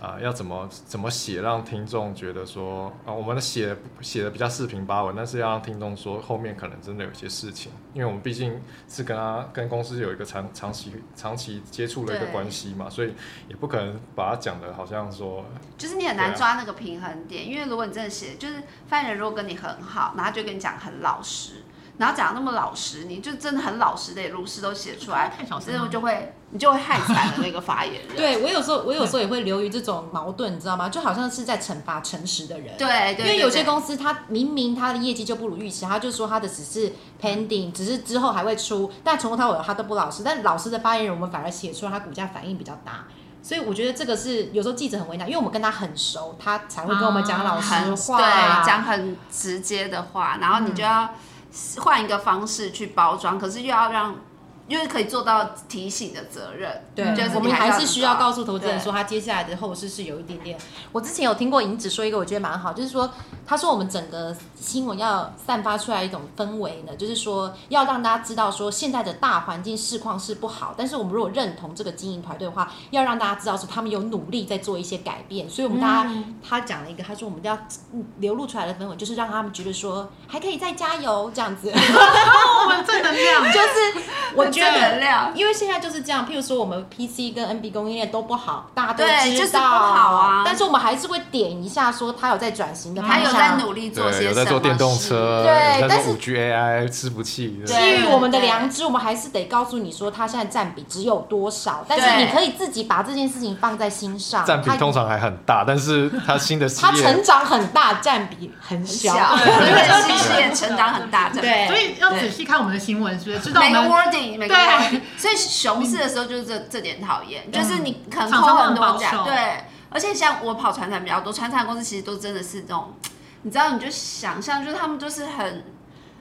啊、要怎么怎么写让听众觉得说啊、我们的写写的比较四平八稳，但是要让听众说后面可能真的有些事情，因为我们毕竟是跟他跟公司有一个长长期长期接触的一个关系嘛，所以也不可能把它讲的好像说就是你很难抓那个平衡点，因为如果你真的写，就是犯人如果跟你很好，然后他就跟你讲很老实，然后讲那么老实，你就真的很老实的如实都写出来太小，声真了就会你就会害惨了那个发言人。对我有时候我有时候也会流于这种矛盾，你知道吗？就好像是在惩罚诚实的人。对对，因为有些公司，他明明他的业绩就不如预期，他就说他的只是 pending，只是之后还会出，但从头到尾他都不老实。但老实的发言人，我们反而写出来他股价反应比较大。所以我觉得这个是有时候记者很为难，因为我们跟他很熟，他才会跟我们讲老实很话。对讲很直接的话，然后你就要换一个方式去包装，可是又要让。因为可以做到提醒的责任，对，就是我们还还是需要告诉投资人说，他接下来的后市是有一点点。我之前有听过银子说一个，我觉得蛮好，就是说，他说我们整个新闻要散发出来一种氛围呢，就是说要让大家知道说现在的大环境市况是不好，但是我们如果认同这个经营团队的话，要让大家知道说他们有努力在做一些改变。所以我们大家、他讲了一个，他说我们要嗯流露出来的氛围，就是让他们觉得说还可以再加油这样子。我们正能量，就是我觉正能得。量。因为现在就是这样，譬如说我们 PC 跟 NB 供应链都不好，大家都对就是知道，不好啊但是我们还是会点一下说它有在转型的方他有在。努力做对，些什么有在做电动车，对但是 G AI 伺服器，对基于我们的良知，我们还是得告诉你说它现在占比只有多少，但是你可以自己把这件事情放在心上。占比通常还很大，但是它新的事它成业长很大，占比很小。小，对，新事业成长很大，对所以要仔细看我们的新闻，是不是知道我每个们 wording wording，所以熊市的时候就是这这点讨厌，就是你可能扣很多很保守，价对，而且像我跑船产比较多，船产公司其实都真的是这种，你知道你就想象就是他们就是很。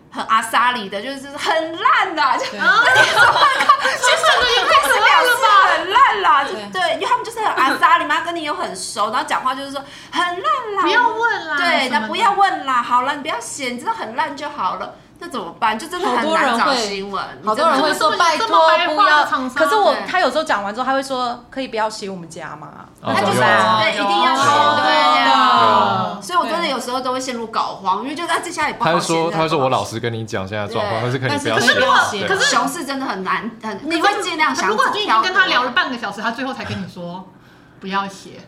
很阿萨里的，就是很烂的，就对其实你开始表示很烂啦，就对。对，因为他们就是很阿萨里嘛，跟你又很熟，然后讲话就是说很烂啦，不要问啦，对，那不要问啦，好了，你不要写，你知道很烂就好了。那怎么办？就真的好很难找多人会新闻，好多人会说拜托不要可是我他有时候讲完之后，他会说可以不要写我们家吗？哦他就是一定要写，有对有啊。所以我真的有时候都会陷入搞慌，因为就在这下来也不好写。他会说，他会说我老实。跟你讲现在的状况，对但是可以写可是如果。可是熊市真的很难，很你会尽量想如果你已经跟他聊了半个小时，他最后才跟你说不要写，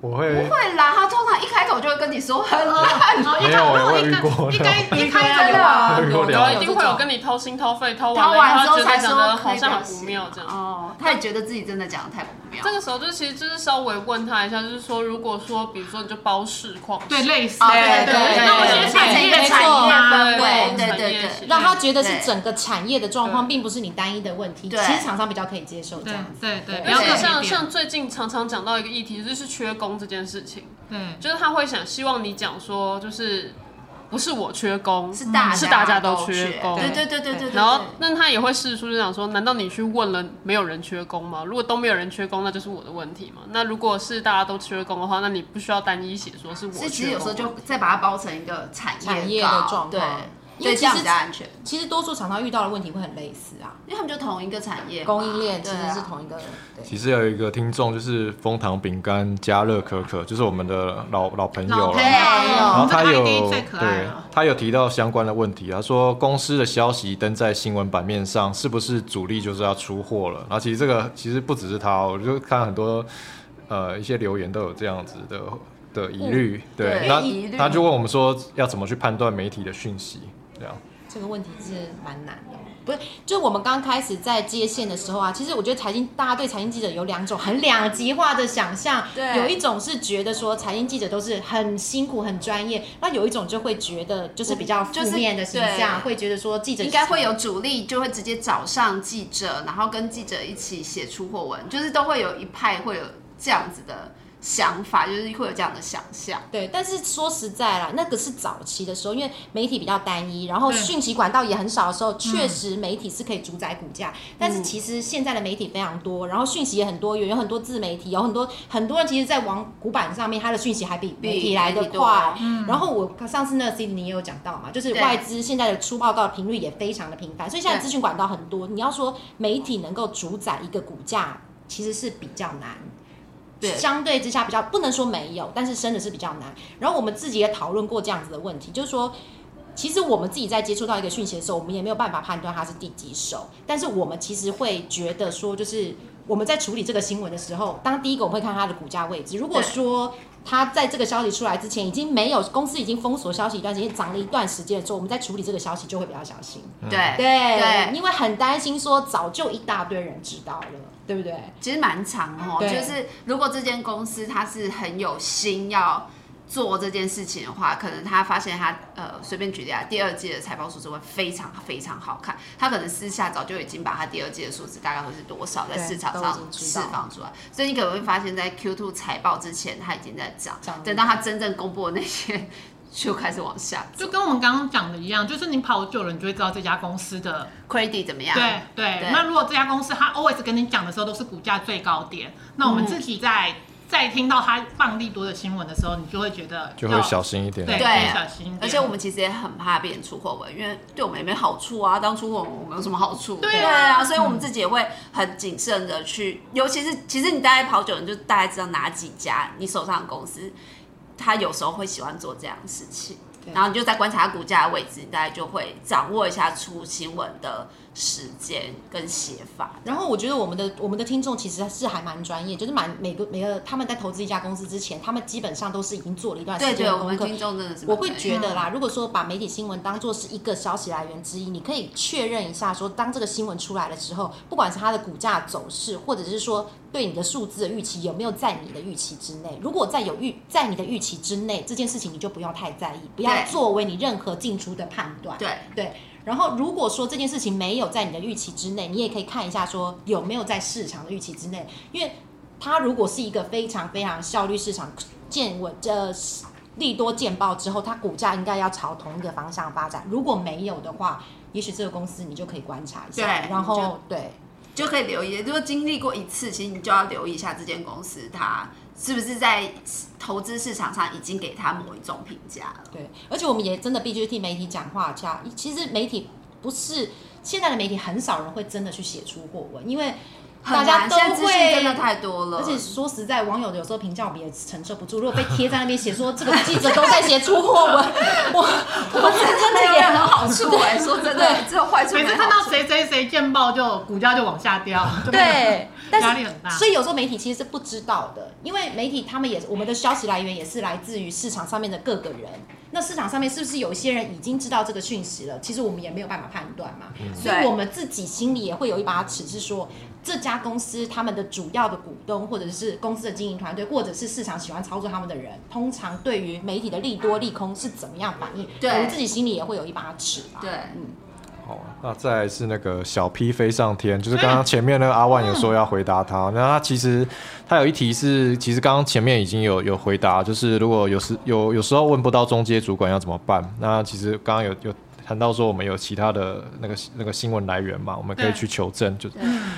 我我会不会啦，他通常一开头就会跟你说很烂，哦没有我有遇过应该一开真的啊有有啊，一定会有跟你掏心掏肺，掏完之后才说好像很不妙这样。哦，他也觉得自己真的讲的太不妙。秒。这个时候就其实就是稍微问他一下，就是说，如果说比如说你就包市况，对，类似，哦对对对那我对觉得产业对产业对对对让他觉得是整个产业的状况，对并不是你单一的问题。其对实厂商比较可以接受这对样子。对对，而且像像最近常常讲到一个议题，就是缺工这件事情，对就是他会想希望你讲说，就是不是我缺工，是大是大家都都缺工对对对对对对。然后那他也会试出就想说，难道你去问了没有人缺工吗？如果都没有人缺工，那就是我的问题嘛。那如果是大家都缺工的话，那你不需要单一写说是我缺工。其实有时候就再把它包成一个产业业的状况因为其实比较安全，其实多数厂商遇到的问题会很类似啊，因为他们就同一个产业，供应链其实是同一个。对，其实有一个听众就是蜂糖饼干加热可可，就是我们的老老朋友了。老朋友，然后他有对。他有提到相关的问题，他说公司的消息登在新闻版面上，是不是主力就是要出货了？然后其实这个其实不只是他哦，我就看很多呃一些留言都有这样子的的疑虑，对，对那他就问我们说要怎么去判断媒体的讯息，这样。这个问题是蛮难的。不是，就是我们刚开始在接线的时候啊，其实我觉得财经大家对财经记者有两种很两极化的想象，对有一种是觉得说财经记者都是很辛苦、很专业，那有一种就会觉得就是比较负面的形象，对会觉得说记者应该会有主力就会直接找上记者，然后跟记者一起写出货文，就是都会有一派会有这样子的想法，就是会有这样的想象。对，但是说实在啦，那个是早期的时候，因为媒体比较单一，然后讯息管道也很少的时候，确实媒体是可以主宰股价。但是其实现在的媒体非常多，然后讯息也很多元，有很多自媒体，有很多很多人其实，在网股板上面，他的讯息还比媒体来得媒体多快。然后我上次那个 C 你也有讲到嘛，就是外资现在的出报告频率也非常的频繁，所以现在资讯管道很多。你要说媒体能够主宰一个股价，其实是比较难。对相对之下比较不能说没有，但是真的是比较难。然后我们自己也讨论过这样子的问题，就是说，其实我们自己在接触到一个讯息的时候，我们也没有办法判断它是第几手，但是我们其实会觉得说，就是我们在处理这个新闻的时候，当第一个我们会看它的股价位置。如果说它在这个消息出来之前已经没有公司已经封锁消息一段时间，涨了一段时间的时候，我们在处理这个消息就会比较小心。对对，对，因为很担心说早就一大堆人知道了，对不对？其实蛮长哦。就是如果这间公司它是很有心要做这件事情的话，可能他发现他呃随便举例啊，第二季的财报数字会非常非常好看。他可能私下早就已经把他第二季的数字大概会是多少在市场上释放出来，所以你可能会发现，在 Q two 财报之前，它已经在涨涨，等到它真正公布的那天就开始往下就跟我们刚刚讲的一样，就是你跑久了，你就会知道这家公司的。，credit 怎么样？对对对那如果这家公司它 always 跟你讲的时候都是股价最高点，那我们自己在、在听到它放利多的新闻的时候，你就会觉得就会小心一点。对，對小心一点。而且我们其实也很怕别人出货文，因为对我们也没好处啊。当出货文，我们有什么好处？对啊所以我们自己也会很谨慎的去，尤其是其实你大概跑久了，你就大概知道哪几家你手上的公司，他有时候会喜欢做这样的事情。然后你就在观察股价的位置，你大概就会掌握一下出新闻的时间跟写法。然后我觉得我们的我们的听众其实是还蛮专业，就是蛮每个每个他们在投资一家公司之前，他们基本上都是已经做了一段时对对，间的功课。我们听众真的是蛮我会觉得啦，如果说把媒体新闻当做是一个消息来源之一，你可以确认一下，说当这个新闻出来了之后，不管是它的股价走势，或者是说对你的数字的预期有没有在你的预期之内。如果在有预在你的预期之内，这件事情你就不用太在意，不要作为你任何进出的判断。对对。然后，如果说这件事情没有在你的预期之内，你也可以看一下说有没有在市场的预期之内，因为它如果是一个非常非常效率市场见稳这利多见报之后，它股价应该要朝同一个方向发展。如果没有的话，也许这个公司你就可以观察一下，对然后对就可以留意。如果经历过一次，其实你就要留意一下这间公司它是不是在投资市场上已经给他某一种评价了。对，而且我们也真的必须替媒体讲话下。其实媒体不是现在的媒体，很少人会真的去写出过文，因为大家都真的会。太多了，而且说实在，网友有时候评价我们也承受不住。如果被贴在那边写说这个记者都在写出货文，我 我真真的也有很好处哎、说真的，只有坏处每次。看到谁谁谁见报就股价就往下掉，就对，但是压力很大。所以有时候媒体其实是不知道的，因为媒体他们也我们的消息来源也是来自于市场上面的各个人。那市场上面是不是有一些人已经知道这个讯息了？其实我们也没有办法判断嘛。所以我们自己心里也会有一把尺，是说这家公司他们的主要的股东，或者是公司的经营团队，或者是市场喜欢操作他们的人，通常对于媒体的利多利空是怎么样反应？对我们自己心里也会有一把尺吧。对，嗯好，那再来是那个小 P 飞上天，就是刚刚前面那个阿万有说要回答他，那他其实他有一题是，其实刚刚前面已经有有回答，就是如果有时有有时候问不到中介主管要怎么办，那其实刚刚有有。谈到说我们有其他的那个那个新闻来源嘛，我们可以去求证。就，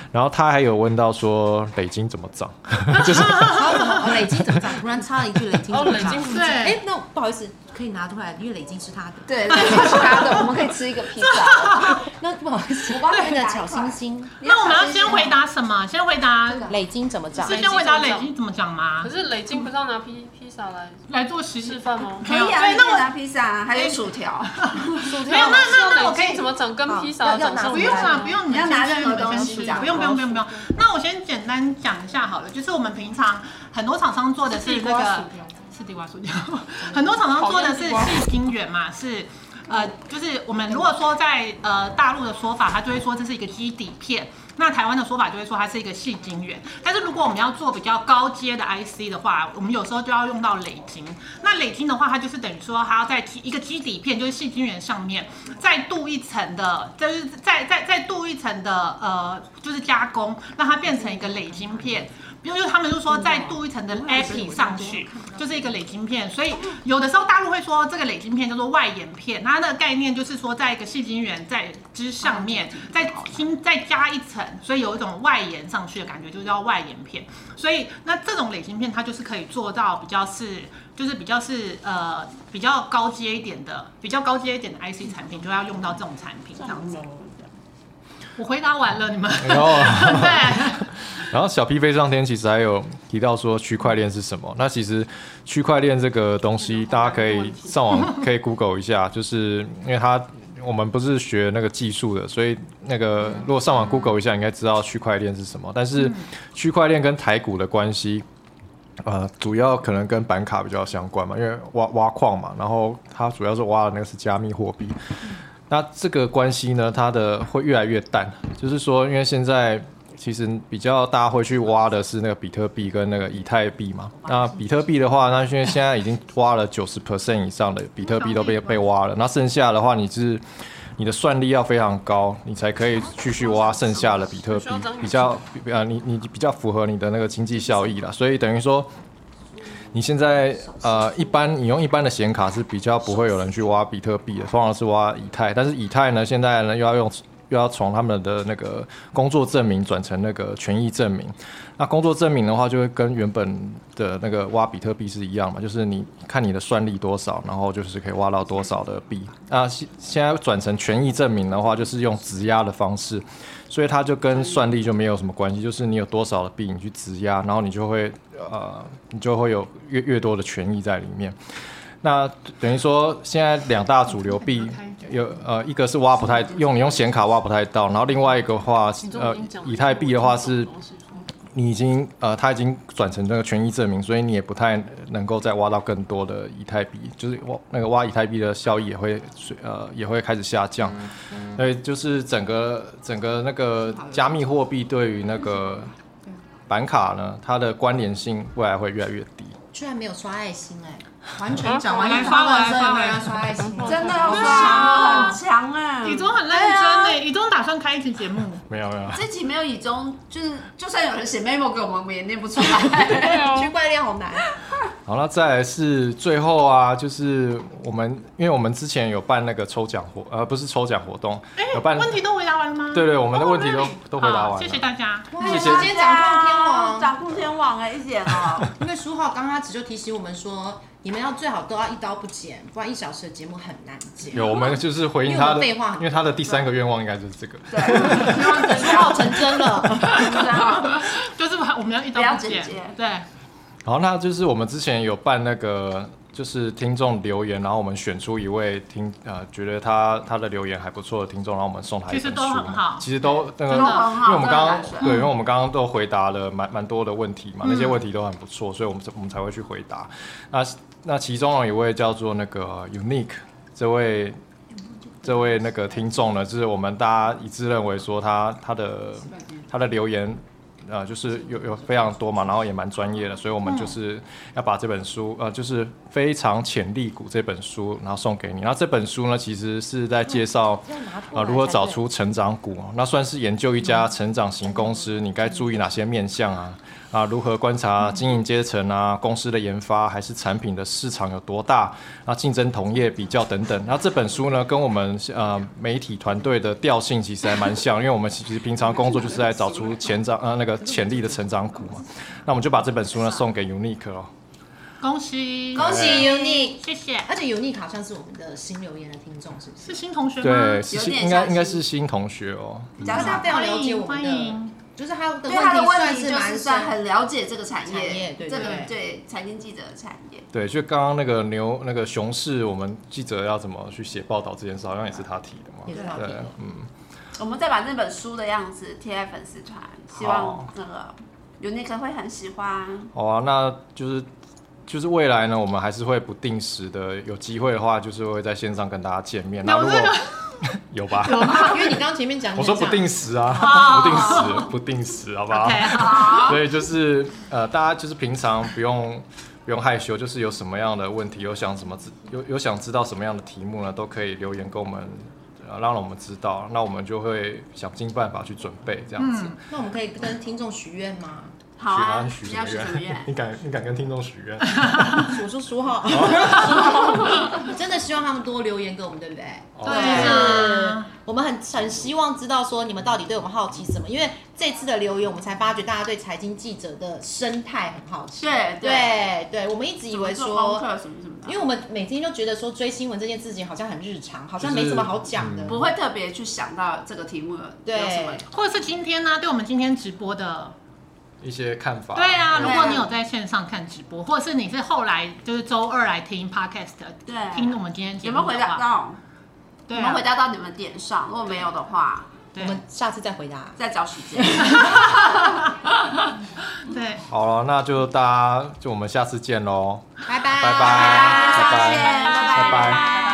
然后他还有问到说北京怎么涨，就是 哦累金怎么涨？突然插了一句累金怎哦，么涨？累积对哎，那不好意思，可以拿出来，因为累金是他的。对，这是他的，我们可以吃一个披萨。那不好意思，帮你那个小星星，那我们要先回答什么？先回答累金怎么涨？是先回答累金怎么讲吗可？是累金不是要拿披披萨来来做实示范吗？可以啊，对那我你可以拿披萨，还有薯条。薯没有那那那我可以怎么长跟披萨长相不用啦，不用，你要拿先吃任何你们先吃东西讲不用不用不用不用。那我先简单讲一下好了，就是我们平常很多厂商做的是那个是地瓜薯条，很多厂商做的是细晶圆嘛，是。呃，就是我们如果说在呃大陆的说法，它就会说这是一个基底片；那台湾的说法就会说它是一个细晶圆。但是如果我们要做比较高阶的 IC 的话，我们有时候就要用到磊晶。那磊晶的话，它就是等于说它要在一个基底片，就是细晶圆上面再镀一层的，就是再再再镀一层的呃，就是加工，让它变成一个磊晶片。比如就他们就说再镀一层的 epi 上去，就是一个磊晶片。所以有的时候大陆会说这个磊晶片叫做外延片，它的概念就是说在一个细晶圆在之上面再新再加一层，所以有一种外延上去的感觉，就叫外延片。所以那这种磊晶片它就是可以做到比较是就是比较是呃比较高阶一点的比较高阶一点的 IC 产品，就要用到这种产品这样子。我回答完了，你们然后 对。然后小 P 飞上天其实还有提到说区块链是什么？那其实区块链这个东西，大家可以上网 可以 Google 一下，就是因为它我们不是学那个技术的，所以那个如果上网 Google 一下，应该知道区块链是什么。但是区块链跟台股的关系，呃，主要可能跟板卡比较相关嘛，因为挖挖矿嘛，然后它主要是挖的那个是加密货币。那这个关系呢，它的会越来越淡，就是说，因为现在其实比较大家会去挖的是那个比特币跟那个以太币嘛。那比特币的话，那因为现在已经挖了九十 percent 以上的比特币都被被挖了，那剩下的话，你是你的算力要非常高，你才可以继续挖剩下的比特币，比较呃你你比较符合你的那个经济效益了。所以等于说。你现在呃，一般你用一般的显卡是比较不会有人去挖比特币的，通常是挖以太。但是以太呢，现在呢又要用又要从他们的那个工作证明转成那个权益证明。那工作证明的话，就会跟原本的那个挖比特币是一样嘛，就是你看你的算力多少，然后就是可以挖到多少的币。那现现在转成权益证明的话，就是用质押的方式。所以它就跟算力就没有什么关系，就是你有多少的币你去质押，然后你就会呃，你就会有越越多的权益在里面。那等于说现在两大主流币有呃，一个是挖不太用，你用显卡挖不太到，然后另外一个话呃，以太币的话是。你已经呃，它已经转成那个权益证明，所以你也不太能够再挖到更多的以太币，就是挖那个挖以太币的效益也会呃也会开始下降，所以就是整个整个那个加密货币对于那个板卡呢，它的关联性未来会越来越低。居然没有刷爱心哎、完全讲完一来刷我来刷我来没有刷爱心，真的要刷，很强啊！以中很认真诶，以中打算开一期节目，没有没有，这期没有以中，就是就算有人写 memo 给我们，我们也念不出来。区块链好难。好，那再来是最后啊，就是我们因为我们之前有办那个抽奖活，呃，不是抽奖活动，有办问题都回答完了吗？对对，我们的问题都哦都回答完了。好谢谢大家。谢谢今天掌控天王，掌控天王哎，一姐哦，因为书浩刚开始就提醒我们说，你们要最好都要一刀不剪，不然一小时的节目很难剪。有，我们就是回应他的，废话因为他的第三个愿望应该就是这个。书浩成真了，就是我们要一刀不剪剪好，那就是我们之前有办那个，就是听众留言，然后我们选出一位听呃觉得他他的留言还不错的听众，然后我们送他一本书。其实都很好其实都那个，因为我们刚刚对，因为我们刚刚都回答了蛮蛮多的问题嘛，那些问题都很不错，所以我们我们才会去回答。那那其中有一位叫做那个 Unique 这位这位那个听众呢，就是我们大家一致认为说他他的他的留言。呃，就是有有非常多嘛，然后也蛮专业的，所以我们就是要把这本书，呃，就是非常潜力股这本书，然后送给你。那这本书呢，其实是在介绍啊如何找出成长股，那算是研究一家成长型公司，你该注意哪些面向啊？啊，如何观察经营阶层啊，公司的研发还是产品的市场有多大？啊，竞争同业比较等等。那这本书呢，跟我们呃媒体团队的调性其实还蛮像，因为我们其实平常工作就是在找出前长呃那个潜力的成长股嘛。那我们就把这本书呢送给 Unique 哦。恭喜恭喜 Unique，谢谢。而且 Unique 好像是我们的新留言的听众，是不是？是新同学吗？对，是新应该应该是新同学哦。大家非常了解我们的。就是他的他的问题就是算很了解这个产业，这个对财经记者的产业。对，就刚刚那个牛那个熊市，我们记者要怎么去写报道这件事，好像也是他提的嘛。也是他提的，嗯。我们再把那本书的样子贴在粉丝团，希望那个有那个会很喜欢。好啊，那就是就是未来呢，我们还是会不定时的，有机会的话，就是会在线上跟大家见面。那如果 有吧，因为你刚刚前面讲，我说不定时啊，不定时，不定时，好不好？所以就是呃，大家就是平常不用不用害羞，就是有什么样的问题，有想什么有有想知道什么样的题目呢，都可以留言给我们，呃，让我们知道，那我们就会想尽办法去准备这样子。那我们可以跟听众许愿吗？好啊，许什么愿？你敢你敢跟听众许愿？我说说哈，真的希望他们多留言给我们，对不对？对啊，我们很很希望知道说你们到底对我们好奇什么，因为这次的留言，我们才发觉大家对财经记者的生态很好奇。对对。对，我们一直以为说什么什么，因为我们每天就觉得说追新闻这件事情好像很日常，好像没什么好讲的，不会特别去想到这个题目有什么，或者是今天呢，对我们今天直播的。一些看法。对啊，如果你有在线上看直播，或者是你是后来就是周二来听 podcast，对，听我们今天节目有没有回答到？对，有没有回答到你们点上？如果没有的话，我们下次再回答，再找时间。对，好了，那就大家就我们下次见喽，拜拜，拜拜，拜拜，拜拜。